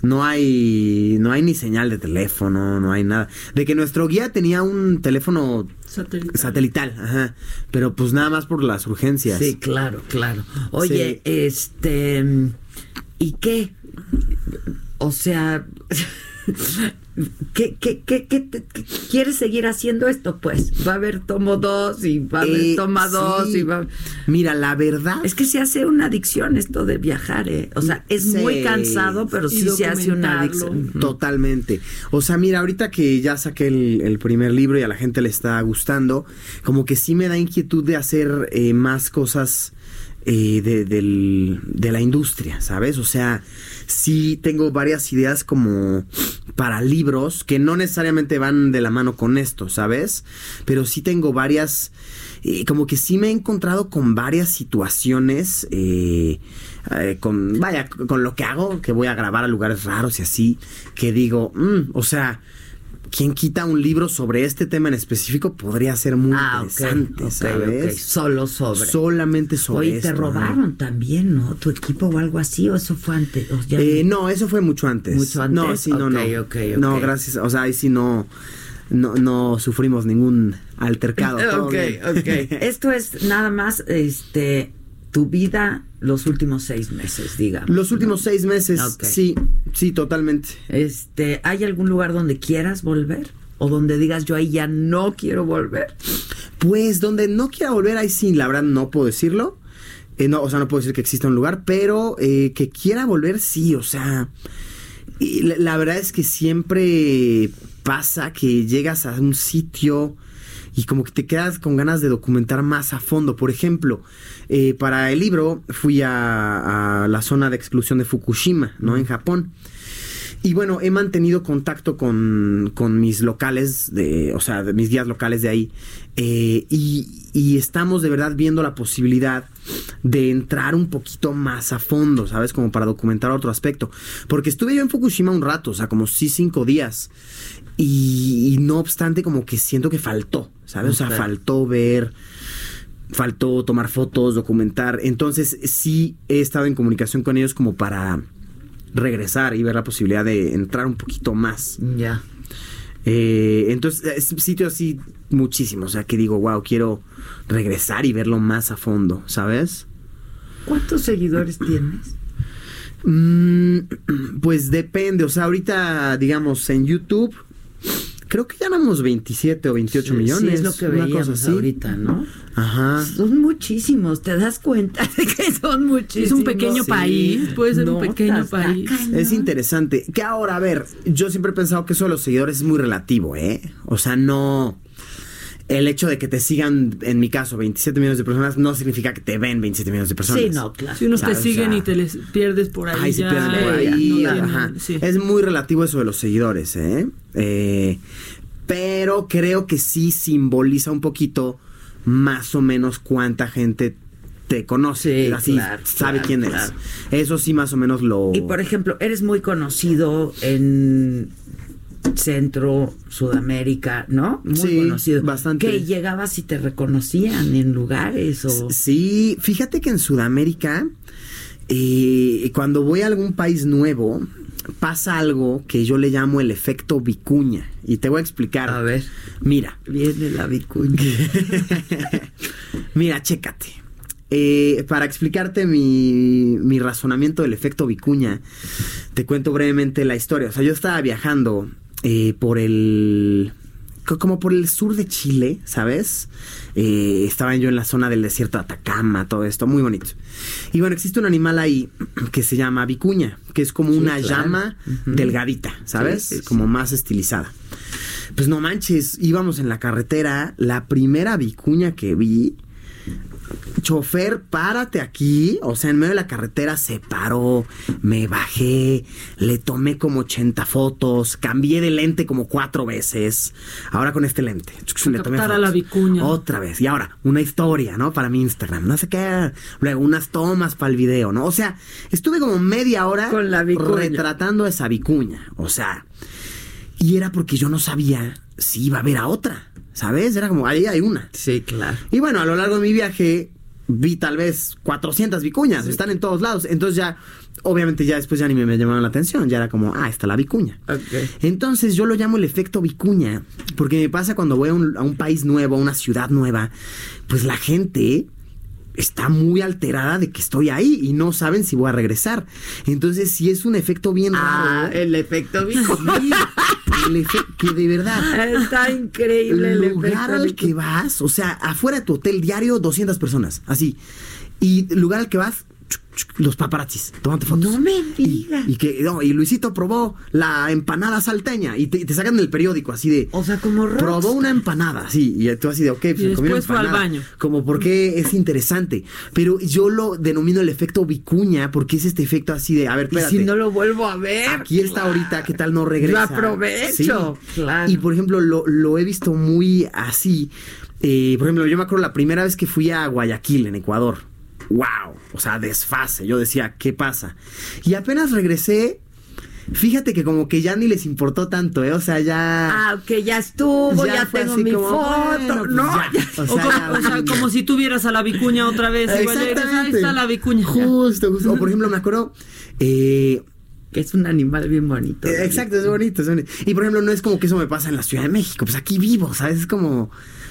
no hay, no hay ni señal de teléfono, no hay nada. De que nuestro guía tenía un teléfono Satelital. satelital, ajá. Pero pues nada más por las urgencias. Sí, claro, claro. Oye, este, ¿y qué? O sea, ¿qué, qué, qué, qué te- qué- quieres seguir haciendo esto? Pues va a haber tomo dos y va a haber Eh, toma dos sí. y va. Mira, la verdad. Es que se hace una adicción esto de viajar, ¿eh? O sea, es Sí. muy cansado, pero Y sí se hace una adicción. Totalmente. O sea, mira, ahorita que ya saqué el, el primer libro y a la gente le está gustando, como que sí me da inquietud de hacer eh, más cosas eh, de, del- de la industria, ¿sabes? O sea, sí tengo varias ideas como para libros que no necesariamente van de la mano con esto, ¿sabes? Pero sí tengo varias... eh, como que sí me he encontrado con varias situaciones eh, eh, con vaya con lo que hago que voy a grabar a lugares raros y así que digo mm, o sea quien quita un libro sobre este tema en específico podría ser muy Ah, interesante ¿sabes? Solo sobre. solamente sobre Oye, te esto, robaron también, ¿no? Tu equipo o algo así, o eso fue antes. O ya- Eh, no, eso fue mucho antes. Mucho antes. No, sí, no, Ok, no. ok, No, gracias. O sea, ahí sí no, no, no sufrimos ningún altercado. ok, ok. Esto es nada más, este, tu vida los últimos seis meses, digamos. Los últimos ¿no? seis meses, sí, sí, totalmente. Este, ¿hay algún lugar donde quieras volver? O donde digas yo ahí ya no quiero volver. Pues donde no quiera volver, ahí sí, la verdad no puedo decirlo. Eh, no, o sea, no puedo decir que exista un lugar, pero eh, que quiera volver, sí, o sea. y la, la verdad es que siempre pasa que llegas a un sitio y como que te quedas con ganas de documentar más a fondo. Por ejemplo, eh, para el libro fui a, a la zona de exclusión de Fukushima, ¿no? En Japón. Y bueno, he mantenido contacto con, con mis locales, de, o sea, de mis guías locales de ahí. eh, y, y estamos de verdad viendo la posibilidad de entrar un poquito más a fondo, ¿sabes? Como para documentar otro aspecto. Porque estuve yo en Fukushima un rato, o sea, como sí cinco días. Y, y no obstante, como que siento que faltó, ¿sabes? O sea, faltó ver faltó tomar fotos, documentar. Entonces sí he estado en comunicación con ellos como para regresar y ver la posibilidad de entrar un poquito más. Ya. Eh, entonces, es sitio así muchísimo. O sea, que digo, wow, quiero regresar y verlo más a fondo, ¿sabes? ¿Cuántos seguidores tienes? Mm, pues depende. O sea, ahorita, digamos, en YouTube, creo que ya éramos 27 o 28 Sí, millones. sí, es lo que veíamos ahorita, ¿no? Ajá. Son muchísimos, ¿te das cuenta de que son muchísimos? Es un pequeño país, puede ser un pequeño país. cañón. Es interesante. Que ahora, a ver, yo siempre he pensado que eso de los seguidores es muy relativo, ¿eh? O sea, no. El hecho de que te sigan, en mi caso, 27 millones de personas, no significa que te ven 27 millones de personas. Sí, no, claro. Si unos te siguen sea, y te les pierdes por ahí, Ay, se ya, pierden por eh, ahí. no ajá. sí. Es muy relativo eso de los seguidores, ¿eh? Eh, Pero creo que sí simboliza un poquito más o menos cuánta gente te conoce. Sí, así claro, sabe claro, quién claro. eres. Eso sí más o menos lo... Y por ejemplo, eres muy conocido en Centro, Sudamérica, ¿no? Muy Sí, conocido. bastante. Que llegabas y te reconocían en lugares o... Sí, fíjate que en Sudamérica, eh, cuando voy a algún país nuevo, pasa algo que yo le llamo el efecto vicuña. Y te voy a explicar. A ver. Mira. Viene la vicuña. Mira, chécate. Eh, para explicarte mi, mi razonamiento del efecto vicuña, te cuento brevemente la historia. O sea, yo estaba viajando eh, por el. co- como por el sur de Chile, ¿sabes? Eh, estaba yo en la zona del desierto de Atacama, todo esto, muy bonito. Y bueno, existe un animal ahí que se llama vicuña, que es como Sí, una claro. llama delgadita, ¿sabes? Sí, sí, como más estilizada. Pues no manches, íbamos en la carretera, la primera vicuña que vi, chofer, párate aquí. O sea, en medio de la carretera se paró, me bajé, le tomé como 80 fotos, cambié de lente como cuatro veces. Ahora con este lente. Le tomé a la vicuña. Otra vez. Y ahora, una historia, ¿no? Para mi Instagram. No sé qué. Luego, unas tomas para el video, ¿no? O sea, estuve como media hora Con la vicuña. retratando esa vicuña. O sea, y era porque yo no sabía si iba a haber a otra. ¿Sabes? Era como, ahí hay una. Sí, claro. Y bueno, a lo largo de mi viaje vi tal vez 400 vicuñas, están en todos lados. Entonces ya, obviamente ya después ya ni me, me llamaban la atención, ya era como, ah, está la vicuña. Entonces yo lo llamo el efecto vicuña, porque me pasa cuando voy a un, a un país nuevo, a una ciudad nueva, pues la gente está muy alterada de que estoy ahí y no saben si voy a regresar. Entonces sí es un efecto bien Ah, raro. el efecto vicuña. Que de verdad. Está increíble el lugar al que vas, o sea, afuera de tu hotel diario, 200 personas, así. Y lugar al que vas, los paparazzis, tomando fotos. No me digas. Y, que, no, y Luisito probó la empanada salteña y te, te sacan el periódico así de. O sea, como Probó una empanada, sí. Y tú así de, ok, pues Y después fue al empanada. baño. Como porque es interesante. Pero yo lo denomino el efecto vicuña porque es este efecto así de, a ver, Y espérate. si no lo vuelvo a ver. Aquí está ahorita, ¿qué tal no regresa? Yo aprovecho, claro. Y por ejemplo, lo, lo he visto muy así. Eh, por ejemplo, yo me acuerdo la primera vez que fui a Guayaquil, en Ecuador. ¡Wow! O sea, desfase. Yo decía, ¿qué pasa? Y apenas regresé. Fíjate que como que ya ni les importó tanto, ¿eh? O sea, ya... Ah, ok, ya estuvo, ya, tengo mi como, foto. bueno, pues no, ya. ya. O O, sea, como, ya, o sea, ya. como si tuvieras a la vicuña otra vez. Igual ahí está la vicuña. Justo, justo. O por ejemplo, me acuerdo... Eh, que es un animal bien bonito. Eh, Exacto, es bonito, es bonito. Y por ejemplo, no es como que eso me pasa en la Ciudad de México, pues aquí vivo, ¿sabes? Es como,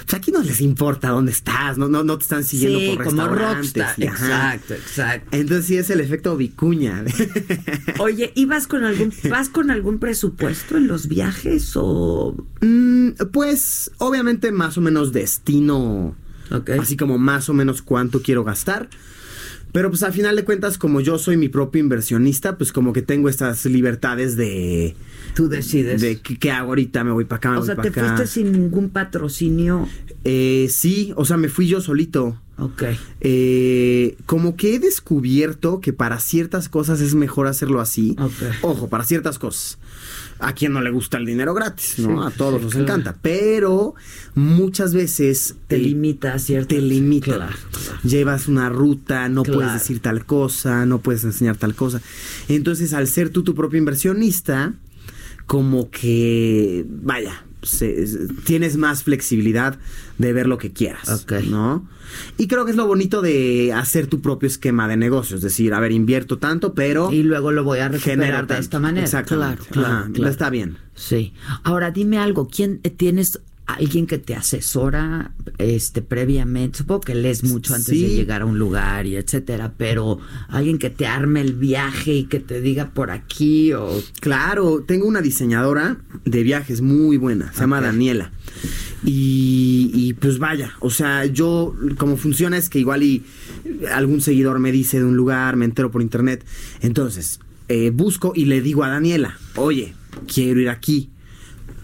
pues aquí no les importa dónde estás, no, no, no te están siguiendo Sí, por como restaurantes. rockstar. y ajá. Exacto, exacto. Entonces sí es el efecto vicuña. Oye, ¿y vas con algún, vas con algún presupuesto en los viajes o...? Mm, pues, obviamente más o menos destino, así como más o menos cuánto quiero gastar. Pero pues al final de cuentas, como yo soy mi propio inversionista, pues como que tengo estas libertades de... Tú decides. De qué, hago ahorita, me voy para acá, me O voy sea, te acá. fuiste sin ningún patrocinio. Eh, sí, o sea, me fui yo solito. Ok. Eh, como que he descubierto que para ciertas cosas es mejor hacerlo así. Ojo, para ciertas cosas. A quien no le gusta el dinero gratis, ¿no? Sí, a todos sí, nos claro. encanta. Pero muchas veces Te limita a ciertas... te limita. Claro, Llevas una ruta, no puedes decir tal cosa, no puedes enseñar tal cosa. Entonces, al ser tú tu propio inversionista, como que, vaya, se- se- tienes más flexibilidad de ver lo que quieras, ¿no? Y creo que es lo bonito de hacer tu propio esquema de negocio, es decir, a ver, invierto tanto, pero... Y luego lo voy a recuperar de esta manera. Exactamente. Claro, claro. Está bien. Sí. Ahora dime algo, ¿quién eh, tienes alguien que te asesora este previamente? Supongo que lees mucho antes Sí. de llegar a un lugar y etcétera, pero alguien que te arme el viaje y que te diga por aquí o Claro, tengo una diseñadora de viajes muy buena, se llama Daniela. Y, y, pues vaya, o sea, yo como funciona es que igual y algún seguidor me dice de un lugar, me entero por internet. Entonces, eh, busco y le digo a Daniela, oye, quiero ir aquí,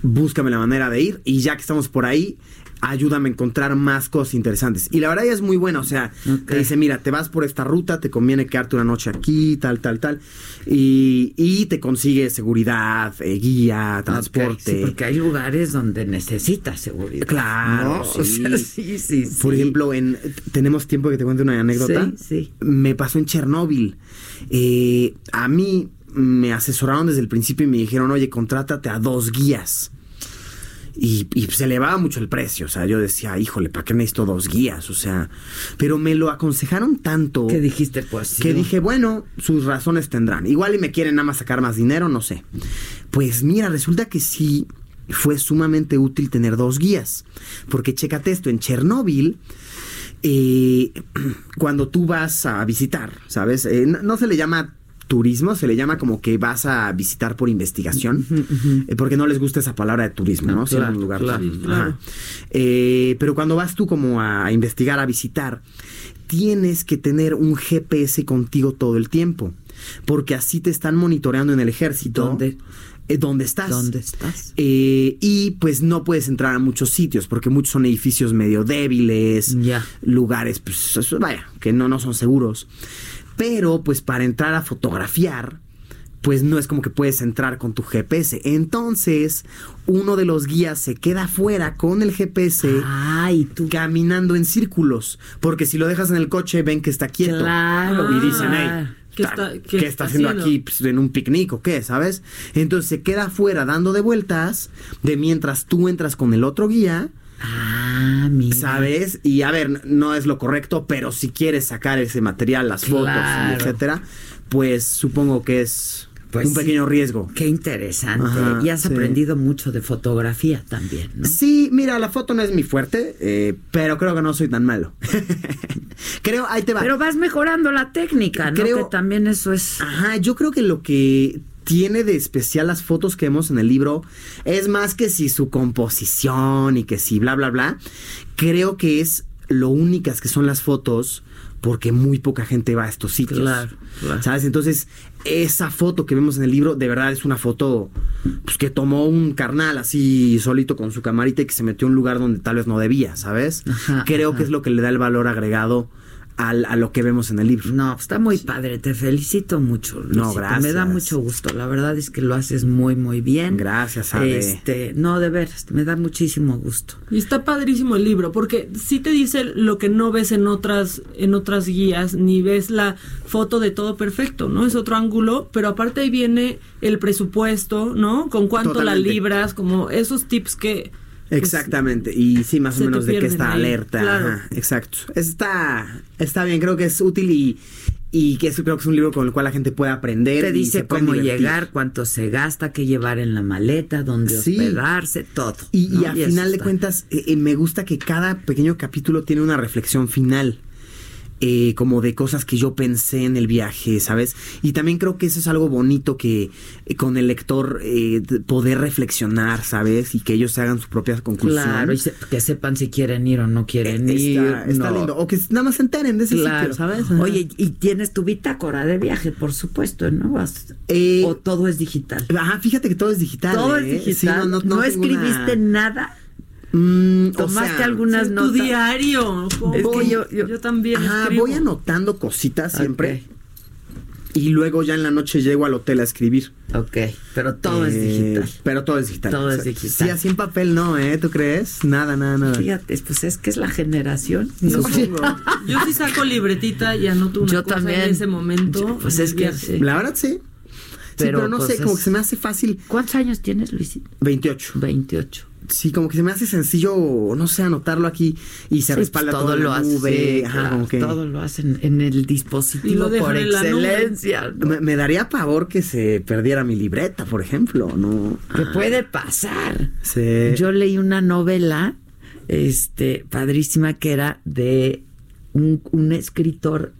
búscame la manera de ir y ya que estamos por ahí, ayúdame a encontrar más cosas interesantes. Y la verdad ella es muy buena, o sea, te dice, mira, te vas por esta ruta, te conviene quedarte una noche aquí, tal, tal, tal. Y, y te consigue seguridad, eh, guía, transporte. Sí, porque hay lugares donde necesitas seguridad. Claro, ¿no? O sí. sea, sí, sí, Por sí. ejemplo, en tenemos tiempo que te cuente una anécdota. Sí, sí. Me pasó en Chernóbil. Eh, a mí me asesoraron desde el principio y me dijeron, oye, contrátate a dos guías. Y, y se elevaba mucho el precio. O sea, yo decía, híjole, ¿para qué necesito dos guías? O sea, pero me lo aconsejaron tanto. ¿Qué dijiste? Pues Que dije, bueno, sus razones tendrán. Igual y me quieren nada más sacar más dinero, no sé. Pues mira, resulta que sí fue sumamente útil tener dos guías. Porque chécate esto, en Chernóbil, eh, cuando tú vas a visitar, ¿sabes? Eh, no, no se le llama turismo, se le llama como que vas a visitar por investigación, eh, porque no les gusta esa palabra de turismo, ¿no? Si en claro, un lugar claro. Eh, pero cuando vas tú como a, a investigar, a visitar, tienes que tener un GPS contigo todo el tiempo, porque así te están monitoreando en el ejército. ¿Dónde? Eh, ¿Dónde estás? ¿Dónde estás? Eh, y pues no puedes entrar a muchos sitios porque muchos son edificios medio débiles, lugares, pues vaya, que no, no son seguros. Pero pues para entrar a fotografiar, pues no es como que puedes entrar con tu GPS. Entonces, uno de los guías se queda afuera con el GPS caminando en círculos. Porque si lo dejas en el coche, ven que está quieto. Claro. Y dicen, hey, ¿Qué está- está- ¿qué, qué está está haciendo haciendo? aquí? Pues, en un picnic o qué, ¿sabes? Entonces se queda afuera dando de vueltas de mientras tú entras con el otro guía Ah, mira. ¿Sabes? Y a ver, no es lo correcto, pero si quieres sacar ese material, las fotos, Claro. etcétera, pues supongo que es Pues un sí. pequeño riesgo. Qué interesante. Ajá, y has sí. aprendido mucho de fotografía también, ¿no? Sí, mira, la foto no es mi fuerte, eh, pero creo que no soy tan malo. creo, ahí te va. Pero vas mejorando la técnica, ¿no? Creo- que también eso es. Ajá, yo creo que lo que tiene de especial las fotos que vemos en el libro es más que si su composición y que si bla, bla, bla. Creo que es lo únicas que son las fotos porque muy poca gente va a estos sitios. Claro, claro. ¿Sabes? Entonces, esa foto que vemos en el libro, de verdad es una foto pues, que tomó un carnal así solito con su camarita y que se metió a un lugar donde tal vez no debía, ¿sabes? Ajá, Creo ajá. que es lo que le da el valor agregado al- a lo que vemos en el libro. No, pues, está muy padre, te felicito mucho. Luisito. No, gracias. Me da mucho gusto, la verdad es que lo haces muy, muy bien. Gracias, Ade. Este, no, de veras, me da muchísimo gusto. Y está padrísimo el libro, porque sí te dice lo que no ves en otras, en otras guías, ni ves la foto de todo perfecto, ¿no? Es otro ángulo, pero aparte ahí viene el presupuesto, ¿no? Con cuánto Totalmente. la libras, como esos tips que... Exactamente, y sí, más o menos de pierden está ahí, alerta. claro. Ajá, exacto. Está, está bien, creo que es útil y, y que es, creo que es un libro con el cual la gente puede aprender. Te y dice se cómo llegar, cuánto se gasta, qué llevar en la maleta, dónde Sí. hospedarse, todo. Y, y ¿no? al eso final de cuentas, eh, eh, me gusta que cada pequeño capítulo tiene una reflexión final. Eh, como de cosas que yo pensé en el viaje, ¿sabes? Y también creo que eso es algo bonito que eh, con el lector eh, de poder reflexionar, ¿sabes? Y que ellos se hagan su propia conclusión. Claro, y se- que sepan si quieren ir o no quieren ir. Está, está no. lindo. O que nada más se enteren de ese Claro. sitio, ¿sabes? Ajá. Oye, y tienes tu bitácora de viaje, por supuesto, ¿no? Eh, o todo es digital. Ajá, fíjate que todo es digital. Todo ¿eh? es digital. Sí, no, escribiste una- nada. Mm, o Tomaste sea, algunas Sí, notas. Tu diario. ¿cómo? Es que Voy- yo- yo- también escribo. voy anotando cositas siempre. Y luego ya en la noche llego al hotel a escribir. Ok, pero todo es Eh, digital. Pero todo es digital. Todo es digital. Sí, así en papel no, ¿eh? ¿Tú crees? Nada, nada, nada. Fíjate, pues es que es la generación. Supongo. Yo sí saco libretita y anoto una Yo cosa también. en ese momento. Yo- pues es que sí. La verdad sí. Pero, sí, pero no pues, sé, como es- que se me hace fácil. ¿Cuántos años tienes, Luisito? 28. 28. Sí, como que se me hace sencillo, no sé, anotarlo aquí y se Sí, respalda pues, todo, en lo la hace, nube. ajá, claro, que todo lo hacen en el dispositivo por excelencia. ¿no? me, me daría pavor que se perdiera mi libreta, por ejemplo, ¿no? ¿Qué Ah, puede pasar? Sí. Yo leí una novela, este, padrísima, que era de un, un escritor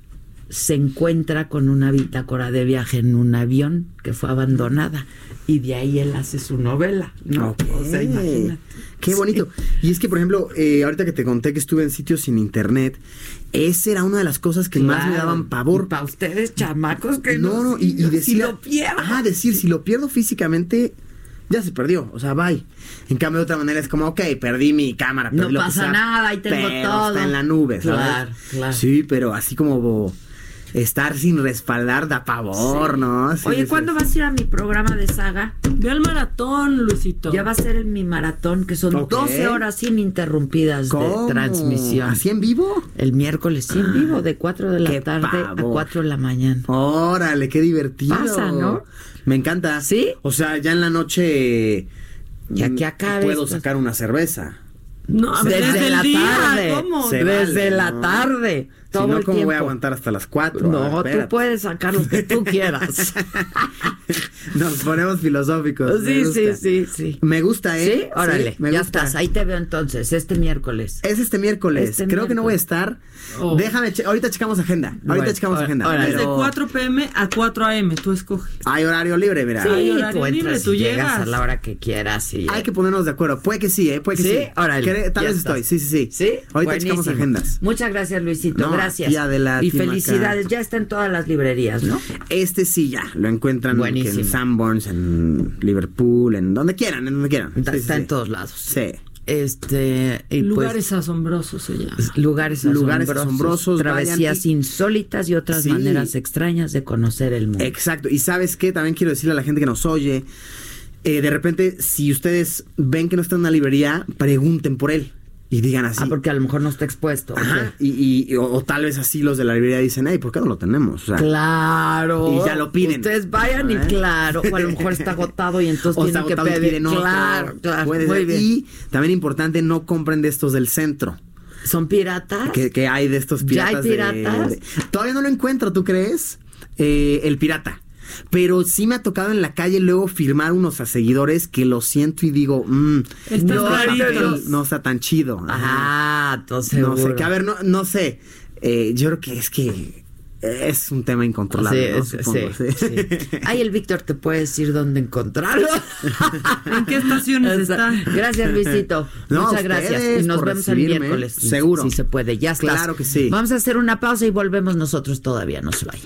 se encuentra con una bitácora de viaje en un avión que fue abandonada y de ahí él hace su novela, ¿no? Ok. O sea, imagínate. Qué bonito. Y es que, por ejemplo, eh, ahorita que te conté que estuve en sitios sin internet, esa era una de las cosas que más me daban pavor. Para ustedes, chamacos, que No, no, y, y si decir. lo pierdo. Decir, si lo pierdo físicamente, ya se perdió. O sea, bye. En cambio, de otra manera es como, ok, perdí mi cámara. No perdí que pasa sea, nada, ahí tengo pero todo. Está en la nube, ¿sabes? Claro, claro. Sí, pero así como estar sin respaldar da pavor, Sí. ¿no? Sí, Oye, sí, ¿cuándo sí. vas a ir a mi programa de saga? Ve al maratón, Luisito. Ya va a ser en mi maratón, que son Ok. 12 horas ininterrumpidas ¿Cómo? de transmisión. ¿Así en vivo? El miércoles, sí, en vivo, de 4 de la qué tarde a pavor. 4 de la mañana. Órale, qué divertido. Pasa, ¿no? Me encanta. ¿Sí? O sea, ya en la noche. Ya que acabe Puedo esto. sacar una cerveza. No, a ver, Desde, desde, la el día, tarde. ¿cómo? Se Desde vale, la ¿no? tarde. Si no, ¿cómo tiempo. voy a aguantar hasta las 4? No, tú puedes sacar lo que tú quieras. Nos ponemos filosóficos. sí, sí, sí, sí. Me gusta, ¿eh? Sí, órale, Sí, me ya gusta. estás. Ahí te veo entonces, este miércoles. Es este miércoles. Este Creo que no voy a miércoles. estar. Oh. Déjame, che- ahorita checamos agenda. Ahorita Bueno, checamos agenda. órale. Desde pero 4 pm a 4 am, tú escoges. Hay horario libre, mira. Sí, Hay horario tú libre, tú y llegas llegas. a la hora que quieras. Y Hay que ponernos de acuerdo. Puede que sí, ¿eh? Puede que sí. Sí, órale, Tal vez estás. estoy. Sí, sí, sí. ¿Sí? Ahorita checamos Buenísimo. agendas. Muchas gracias, Luisito. No, gracias. Y adelante, Y felicidades. Ya está en todas las librerías, ¿no? Este sí ya, lo encuentran en Sanborns, en Liverpool, en donde quieran, en donde quieran. Está, Sí, sí, está sí. en todos lados. Sí. Este. y pues, Lugares asombrosos se llama. lugares asombrosos, Lugares asombrosos, travesías vayan insólitas y otras Sí. maneras extrañas de conocer el mundo. Exacto. Y sabes qué, también quiero decirle a la gente que nos oye, eh, de repente, si ustedes ven que no está en una librería, pregunten por él. Y digan así. Ah, porque a lo mejor no está expuesto. Ajá, y, y- o, o tal vez así los de la librería dicen, hey, ¿por qué no lo tenemos? O sea, Claro. Y ya lo piden. Ustedes vayan y claro. O a lo mejor está agotado y entonces o está tienen que pedir. otro. Claro, claro. Puede Muy ser. bien. Y también importante, no compren de estos del centro. ¿Son piratas? Que, que hay de estos ¿Ya hay piratas. de- piratas? de- todavía no lo encuentro, ¿tú crees? Eh, el pirata. Pero sí me ha tocado en la calle luego firmar unos a seguidores que lo siento y digo, mm, Están no, está tan, no está tan chido. Ah, entonces No sé, que a ver, no, no sé. Eh, yo creo que es que es un tema incontrolable. ¿no? Sí, Supongo, sí, sí. sí. Ay, el Víctor te puede decir dónde encontrarlo. ¿En qué estaciones está? Gracias, Luisito. No, Muchas gracias. Y nos vemos el miércoles. Si- Seguro. Si se puede, ya está. Claro que sí. Vamos a hacer una pausa y volvemos nosotros todavía. No se vayan.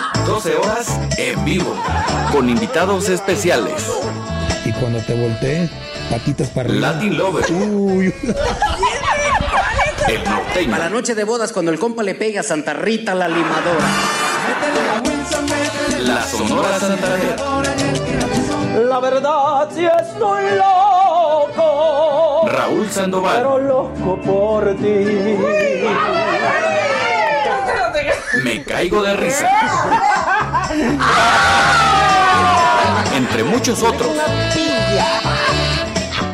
12 horas en vivo. Con invitados especiales. Y cuando te volteé, patitas para arriba. Latin Lover. Uy. El norteño. A la noche de bodas, cuando el compa le pega a Santa Rita la limadora. La Sonora Santanera. La verdad si estoy loco, Raúl Sandoval. pero loco por ti. Me caigo de risa. Entre muchos otros.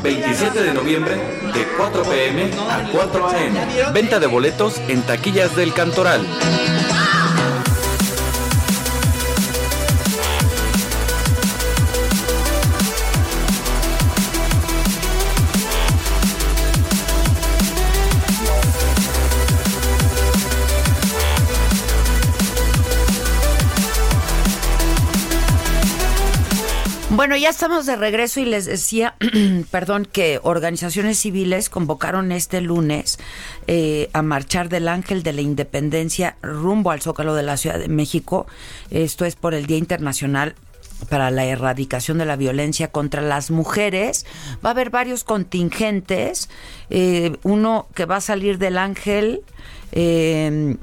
27 de noviembre de 4 pm a 4 am. Venta de boletos en taquillas del Cantoral. Bueno, ya estamos de regreso y les decía, perdón, que organizaciones civiles convocaron este lunes eh, a marchar del Ángel de la Independencia rumbo al Zócalo de la Ciudad de México. Esto es por el Día Internacional para la erradicación de la violencia contra las mujeres. Va a haber varios contingentes. eh, uno que va a salir del Ángel. eh,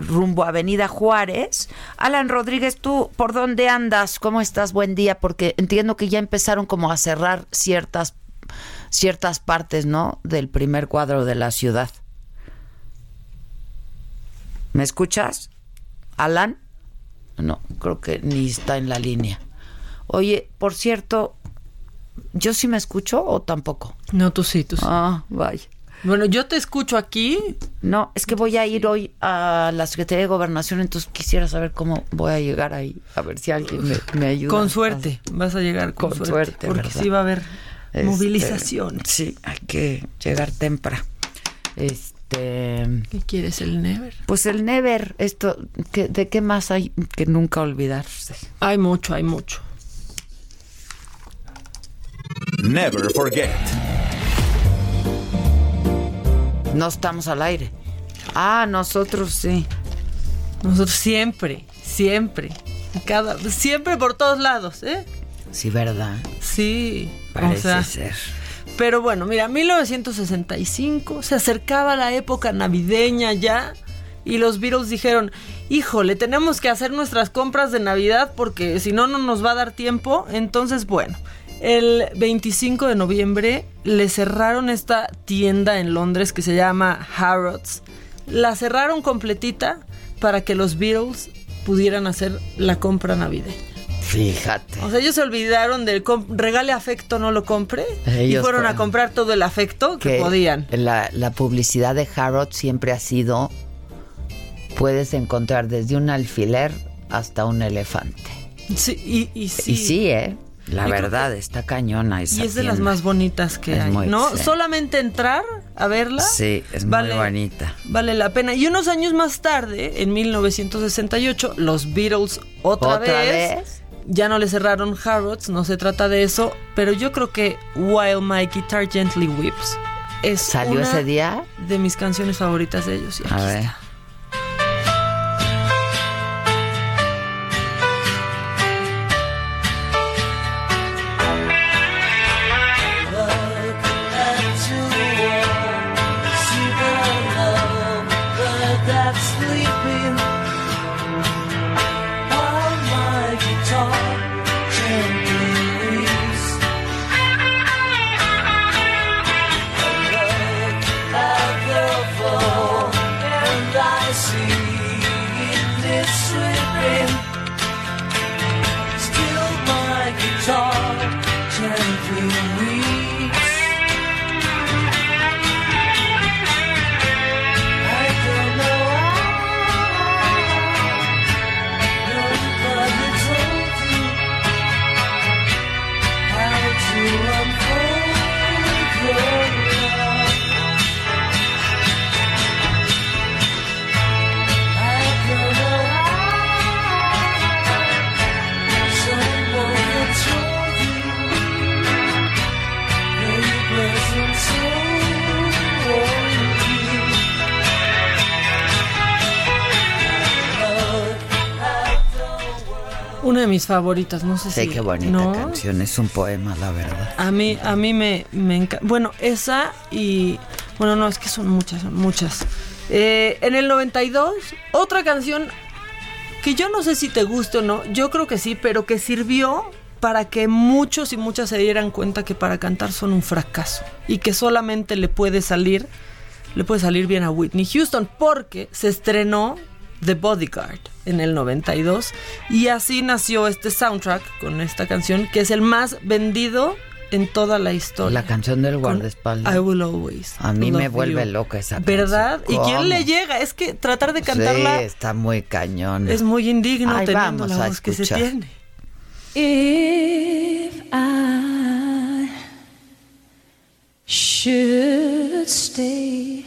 rumbo a Avenida Juárez. Alan Rodríguez, ¿tú por dónde andas? ¿Cómo estás? Buen día, porque entiendo que ya empezaron como a cerrar ciertas, ciertas partes, ¿no? Del primer cuadro de la ciudad. ¿Me escuchas? Alan? No, creo que ni está en la línea. Oye, por cierto, ¿yo sí me escucho o tampoco? No, tú sí, tú sí. Ah, vaya. Bueno, yo te escucho aquí. No, es que voy a ir hoy a la Secretaría de Gobernación, entonces quisiera saber cómo voy a llegar ahí, a ver si alguien me, me ayuda. Con suerte, vas a llegar con, Con suerte, suerte, porque ¿verdad? sí va a haber Este, movilización. Sí, hay que llegar temprano. Este, ¿Qué quieres, el Never? pues el Never, esto, ¿qué- ¿de qué más hay que nunca olvidarse? Hay mucho, hay mucho. Never forget. No estamos al aire. Ah, nosotros sí. Nosotros siempre, siempre, cada, siempre por todos lados, ¿eh? Sí, ¿verdad? Sí. Parece o sea, ser. Pero bueno, mira, 1965, se acercaba la época navideña ya y los Beatles dijeron, híjole, tenemos que hacer nuestras compras de Navidad porque si no, no nos va a dar tiempo. Entonces, bueno, el 25 de noviembre le cerraron esta tienda en Londres que se llama Harrods. La cerraron completita para que los Beatles pudieran hacer la compra navideña. Fíjate. O sea, ellos se olvidaron del regale afecto, no lo compre. y fueron a comprar todo el afecto que, podían. La, la publicidad de Harrods siempre ha sido, puedes encontrar desde un alfiler hasta un elefante. Sí, y, y sí. Y sí, ¿eh? La Yo verdad, está cañona esa Y es de las más bonitas que Es hay, ¿no? Solamente entrar a verla. Sí, es vale, muy bonita. Vale la pena. Y unos años más tarde, en 1968, los Beatles otra, ¿Otra vez, vez? ya no le cerraron Harrods, no se trata de eso, pero yo creo que While My Guitar Gently Weeps es ¿Salió una ese día? de mis canciones favoritas de ellos. y aquí A ver. está. Una de mis favoritas, no sé Sí, si. qué bonita ¿no? canción. Es un poema, la verdad. A mí, a mí me, me encanta. Bueno, esa y. Bueno, no, es que son muchas, son muchas. Eh, en el 92, otra canción que yo no sé si te gusta o no, yo creo que sí, pero que sirvió para que muchos y muchas se dieran cuenta que para cantar son un fracaso y que solamente le puede salir, le puede salir bien a Whitney Houston porque se estrenó The Bodyguard en el 92 y así nació este soundtrack con esta canción que es el más vendido en toda la historia. La canción del guardaespaldas. I Will Always. A mí me vuelve You. loca esa ¿Verdad? ¿Y canción. quién ¿Cómo? le llega? Es que tratar de cantarla Sí, está muy cañón. es muy indigno Ay, teniendo vamos la a voz que se tiene. If I should stay,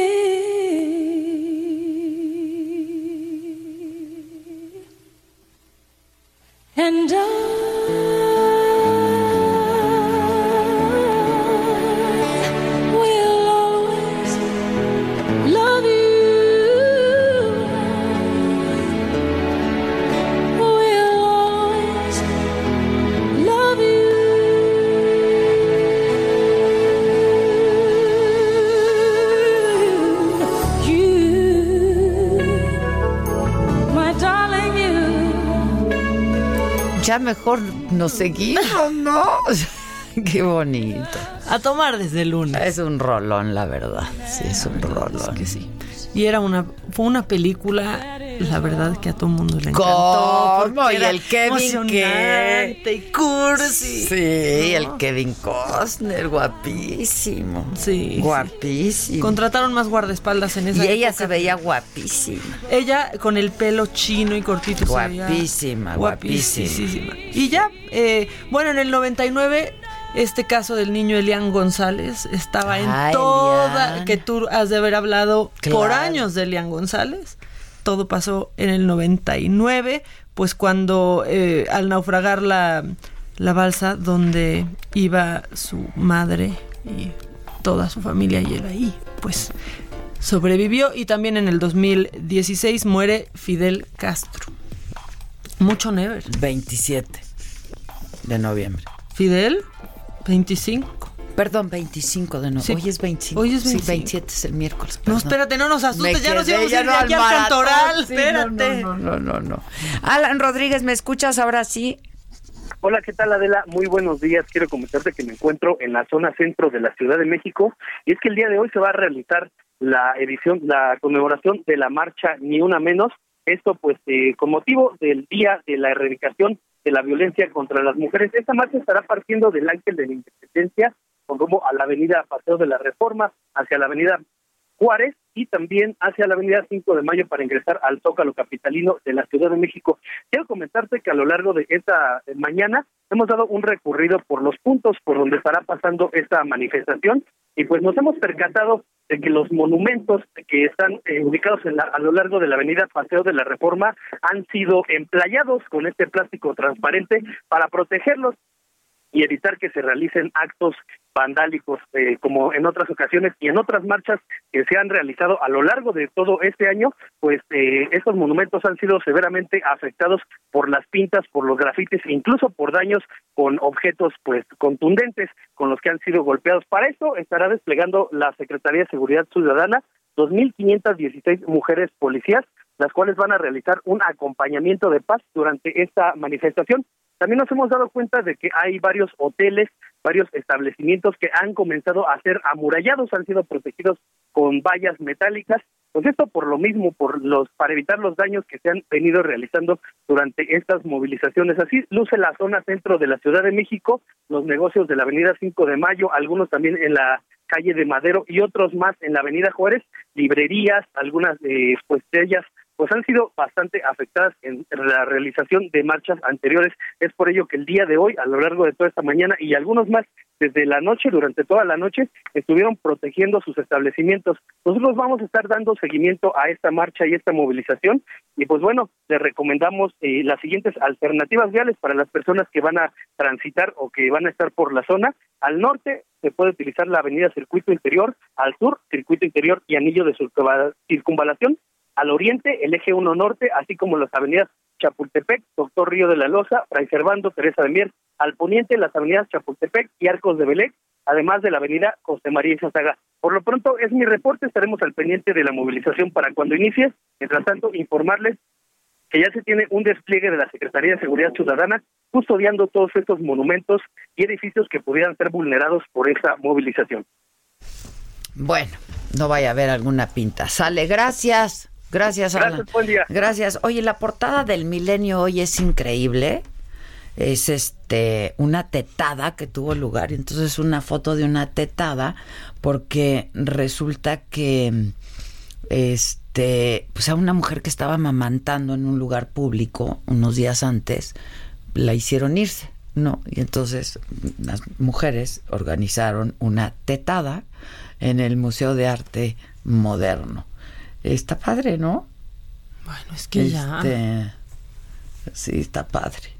And I Ya mejor nos seguimos, ¿no? Qué bonito. A tomar desde el lunes. Es un rolón, la verdad. Sí, es un rolón. que sí. Y era una, fue una película, la verdad, que a todo mundo le encantó. ¿Cómo? ¿Y el Kevin emocionante qué? y cursi. Sí, ¿no? el Kevin Costner, guapísimo. Sí. Guapísimo. Contrataron más guardaespaldas en esa y ella época. se veía guapísima. Ella con el pelo chino y cortito. se veía Guapísima, guapísima. Y ya, eh, bueno, en el 99, este caso del niño Elian González estaba en Ah, toda. Elian. Que tú has de haber hablado por años de Elian González. Todo pasó en el 99, pues cuando eh, al naufragar la, la balsa donde iba su madre y toda su familia y él ahí, pues sobrevivió y también en el 2016 muere Fidel Castro. Mucho never. 27 de noviembre. Fidel, 25. Perdón, 25 de noviembre. Sí. Hoy es 25. Hoy es Sí, 25. 27 es el miércoles. No, espérate, no nos asustes, Me ya nos íbamos a ir no de aquí al maratón. cantoral, Sí, espérate. No, no, no, no, no. Alan Rodríguez, ¿me escuchas ahora sí? Hola, ¿qué tal Adela? Muy buenos días. Quiero comentarte que me encuentro en la zona centro de la Ciudad de México y es que el día de hoy se va a realizar la edición, la conmemoración de la marcha Ni Una Menos. Esto pues eh, con motivo del Día de la Erradicación de la Violencia contra las Mujeres. Esta marcha estará partiendo del Ángel de la Independencia con rumbo a la avenida Paseo de la Reforma, hacia la avenida Juárez y también hacia la avenida 5 de Mayo para ingresar al Zócalo Capitalino de la Ciudad de México. Quiero comentarte que a lo largo de esta mañana hemos dado un recorrido por los puntos por donde estará pasando esta manifestación y pues nos hemos percatado de que los monumentos que están eh, ubicados en la- a lo largo de la avenida Paseo de la Reforma han sido emplayados con este plástico transparente para protegerlos y evitar que se realicen actos vandálicos eh, como en otras ocasiones y en otras marchas que se han realizado a lo largo de todo este año, pues eh, estos monumentos han sido severamente afectados por las pintas, por los grafitis e incluso por daños con objetos pues contundentes con los que han sido golpeados. Para esto estará desplegando la Secretaría de Seguridad Ciudadana 2.516 mujeres policías, las cuales van a realizar un acompañamiento de paz durante esta manifestación. También nos hemos dado cuenta de que hay varios hoteles, varios establecimientos que han comenzado a ser amurallados, han sido protegidos con vallas metálicas. Pues esto por lo mismo, por los para evitar los daños que se han venido realizando durante estas movilizaciones. Así luce la zona centro de la Ciudad de México, los negocios de la Avenida 5 de Mayo, algunos también en la calle de Madero y otros más en la Avenida Juárez, librerías, algunas eh, pues de ellas pues han sido bastante afectadas en la realización de marchas anteriores. Es por ello que el día de hoy, a lo largo de toda esta mañana y algunos más desde la noche, durante toda la noche, estuvieron protegiendo sus establecimientos. Nosotros vamos a estar dando seguimiento a esta marcha y esta movilización y pues bueno, les recomendamos eh, las siguientes alternativas viales para las personas que van a transitar o que van a estar por la zona. Al norte se puede utilizar la avenida Circuito Interior, al sur Circuito Interior y Anillo de Circunvala- Circunvalación, al oriente el eje 1 norte, así como las avenidas Chapultepec, Doctor Río de la Loza, Fray Servando, Teresa de Mier, al poniente las avenidas Chapultepec y Arcos de Belén, además de la avenida José María Izazaga. Por lo pronto es mi reporte, estaremos al pendiente de la movilización para cuando inicie. Mientras tanto, informarles que ya se tiene un despliegue de la Secretaría de Seguridad Ciudadana custodiando todos estos monumentos y edificios que pudieran ser vulnerados por esta movilización. Bueno, no vaya a haber alguna pinta. Sale, gracias. Gracias, Alan. Gracias, buen día. Gracias. Oye, la portada del Milenio hoy es increíble. Es este una tetada que tuvo lugar. Entonces, una foto de una tetada, porque resulta que este, pues a una mujer que estaba mamantando en un lugar público unos días antes, la hicieron irse, ¿no? Y entonces las mujeres organizaron una tetada en el Museo de Arte Moderno. Está padre, ¿no? Bueno, es que ya. Este, Sí, está padre.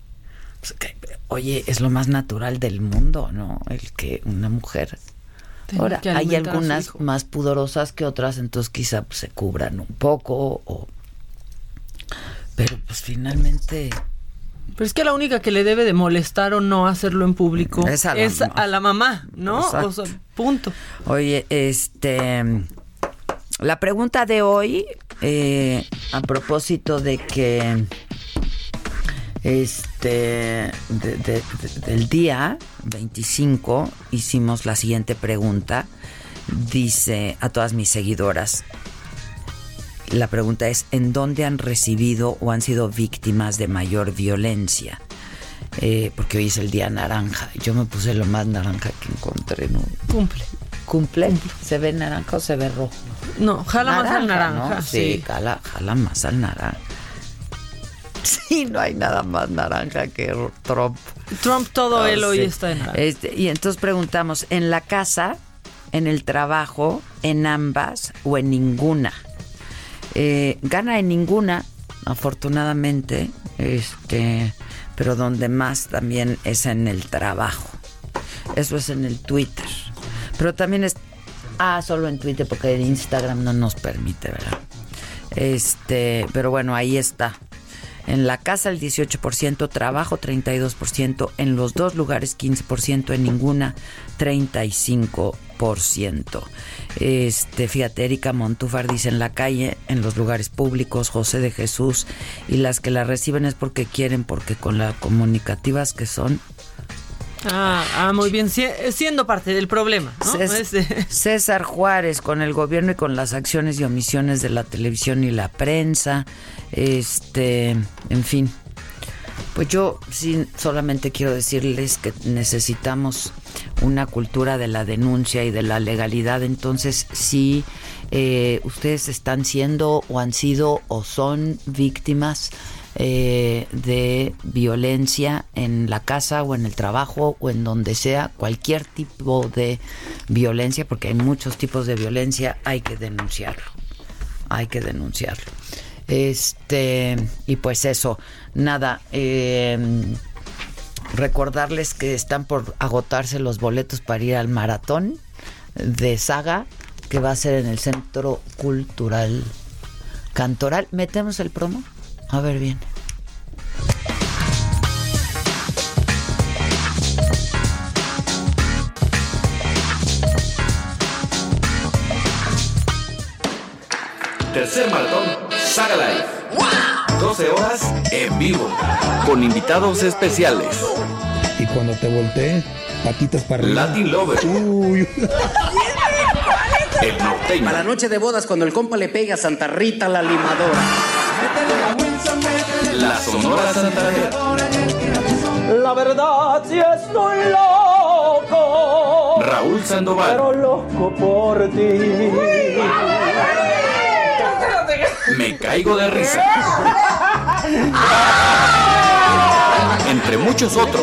Pues que, Oye, es lo más natural del mundo, ¿no? El que una mujer. Ahora, hay algunas más pudorosas que otras, entonces quizá pues, se cubran un poco o... Pero pues finalmente... Pero es que la única que le debe de molestar o no hacerlo en público Es a la mamá. a la mamá, ¿no? Exacto. O sea, punto. Oye, este... La pregunta de hoy, eh, a propósito de que este de- de- de- del día 25 hicimos la siguiente pregunta. Dice a todas mis seguidoras, la pregunta es, ¿en dónde han recibido o han sido víctimas de mayor violencia? Eh, porque hoy es el día naranja. Yo me puse lo más naranja que encontré. ¿no? Cumple. ¿Cumple? ¿Se ve naranja o se ve rojo? No, jala más al naranja. ¿no? Sí, sí. Jala, jala más al naranja. Sí, no hay nada más naranja que Trump. Trump todo Ah, él hoy está en naranja. Este, y entonces preguntamos, ¿en la casa, en el trabajo, en ambas o en ninguna? Eh, gana en ninguna, afortunadamente, este, pero donde más también es en el trabajo. Eso es en el Twitter. Pero también es, ah, solo en Twitter porque en Instagram no nos permite, ¿verdad? Este, pero bueno, ahí está. En la casa el 18%, trabajo 32%, en los dos lugares 15%, en ninguna 35%. Este, fíjate, Erika Montúfar dice en la calle, en los lugares públicos, José de Jesús, y las que la reciben es porque quieren, porque con las comunicativas que son, Ah, ah, muy bien. Si- siendo parte del problema, ¿no? Cés- Este- César Juárez con el gobierno y con las acciones y omisiones de la televisión y la prensa, este, en fin. Pues yo sí solamente quiero decirles que necesitamos una cultura de la denuncia y de la legalidad. Entonces, si eh, ustedes están siendo o han sido o son víctimas eh, de violencia en la casa o en el trabajo o en donde sea, cualquier tipo de violencia, porque hay muchos tipos de violencia, hay que denunciarlo. Hay que denunciarlo. Este, y pues eso, nada, eh, recordarles que están por agotarse los boletos para ir al maratón de saga que va a ser en el Centro Cultural Cantoral. ¿Metemos el promo? A ver bien. Tercer maratón Saga Live. 12 horas en vivo. Con invitados especiales. Y cuando te volteé, patitas para arriba. Latin Lover. Uy. El norteño. A la noche de bodas, cuando el compa le pega a Santa Rita la limadora. La Sonora Santanera. La verdad, si estoy loco. Raúl Sandoval. Pero loco por ti. Me caigo de risa. Entre muchos otros.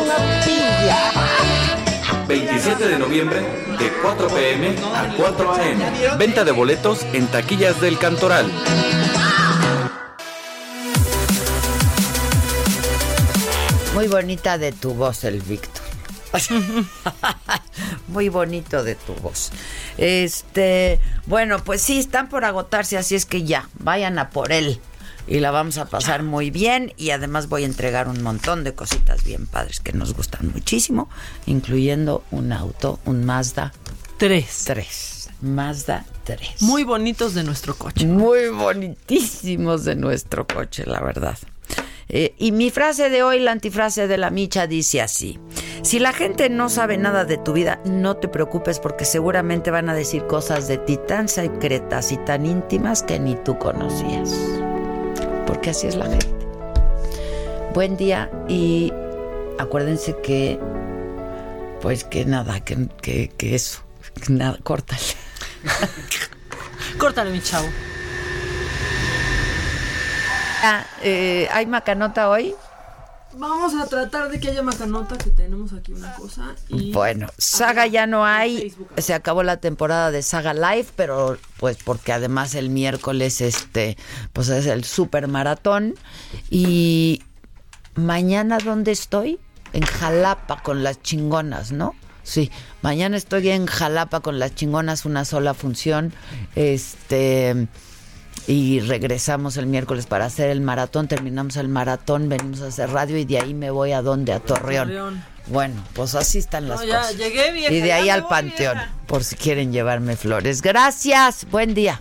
27 de noviembre, de 4 pm a 4 am. Venta de boletos en taquillas del Cantoral. Muy bonita de tu voz, el Víctor. Muy bonito de tu voz. Este, bueno, pues sí, están por agotarse, así es que ya, vayan a por él. Y la vamos a pasar muy bien y además voy a entregar un montón de cositas bien padres que nos gustan muchísimo, incluyendo un auto, un Mazda Tres. 3. Mazda 3. Muy bonitos de nuestro coche. Muy bonitísimos de nuestro coche, la verdad. Eh, y mi frase de hoy, la antifrase de la micha, dice así. Si la gente no sabe nada de tu vida, no te preocupes porque seguramente van a decir cosas de ti tan secretas y tan íntimas que ni tú conocías. Porque así es la gente. Buen día y acuérdense que, pues que nada, que, que, que eso, que nada, córtale. Córtale, mi chavo. Ah, eh, ¿Hay macanota hoy? Vamos a tratar de que haya macanota, que tenemos aquí una cosa. Y Bueno, Saga ya no hay, se acabó la temporada de Saga Live, pero pues porque además el miércoles este pues es el super maratón y mañana dónde estoy? En Jalapa con las chingonas, ¿no? Sí, mañana estoy en Jalapa con las chingonas, una sola función. Este y regresamos el miércoles para hacer el maratón, terminamos el maratón, venimos a hacer radio y de ahí me voy a dónde, a Torreón. Torreón. Bueno, pues así están las No, ya cosas. llegué, vieja, y de ahí al panteón, vieja. por si quieren llevarme flores. Gracias, buen día.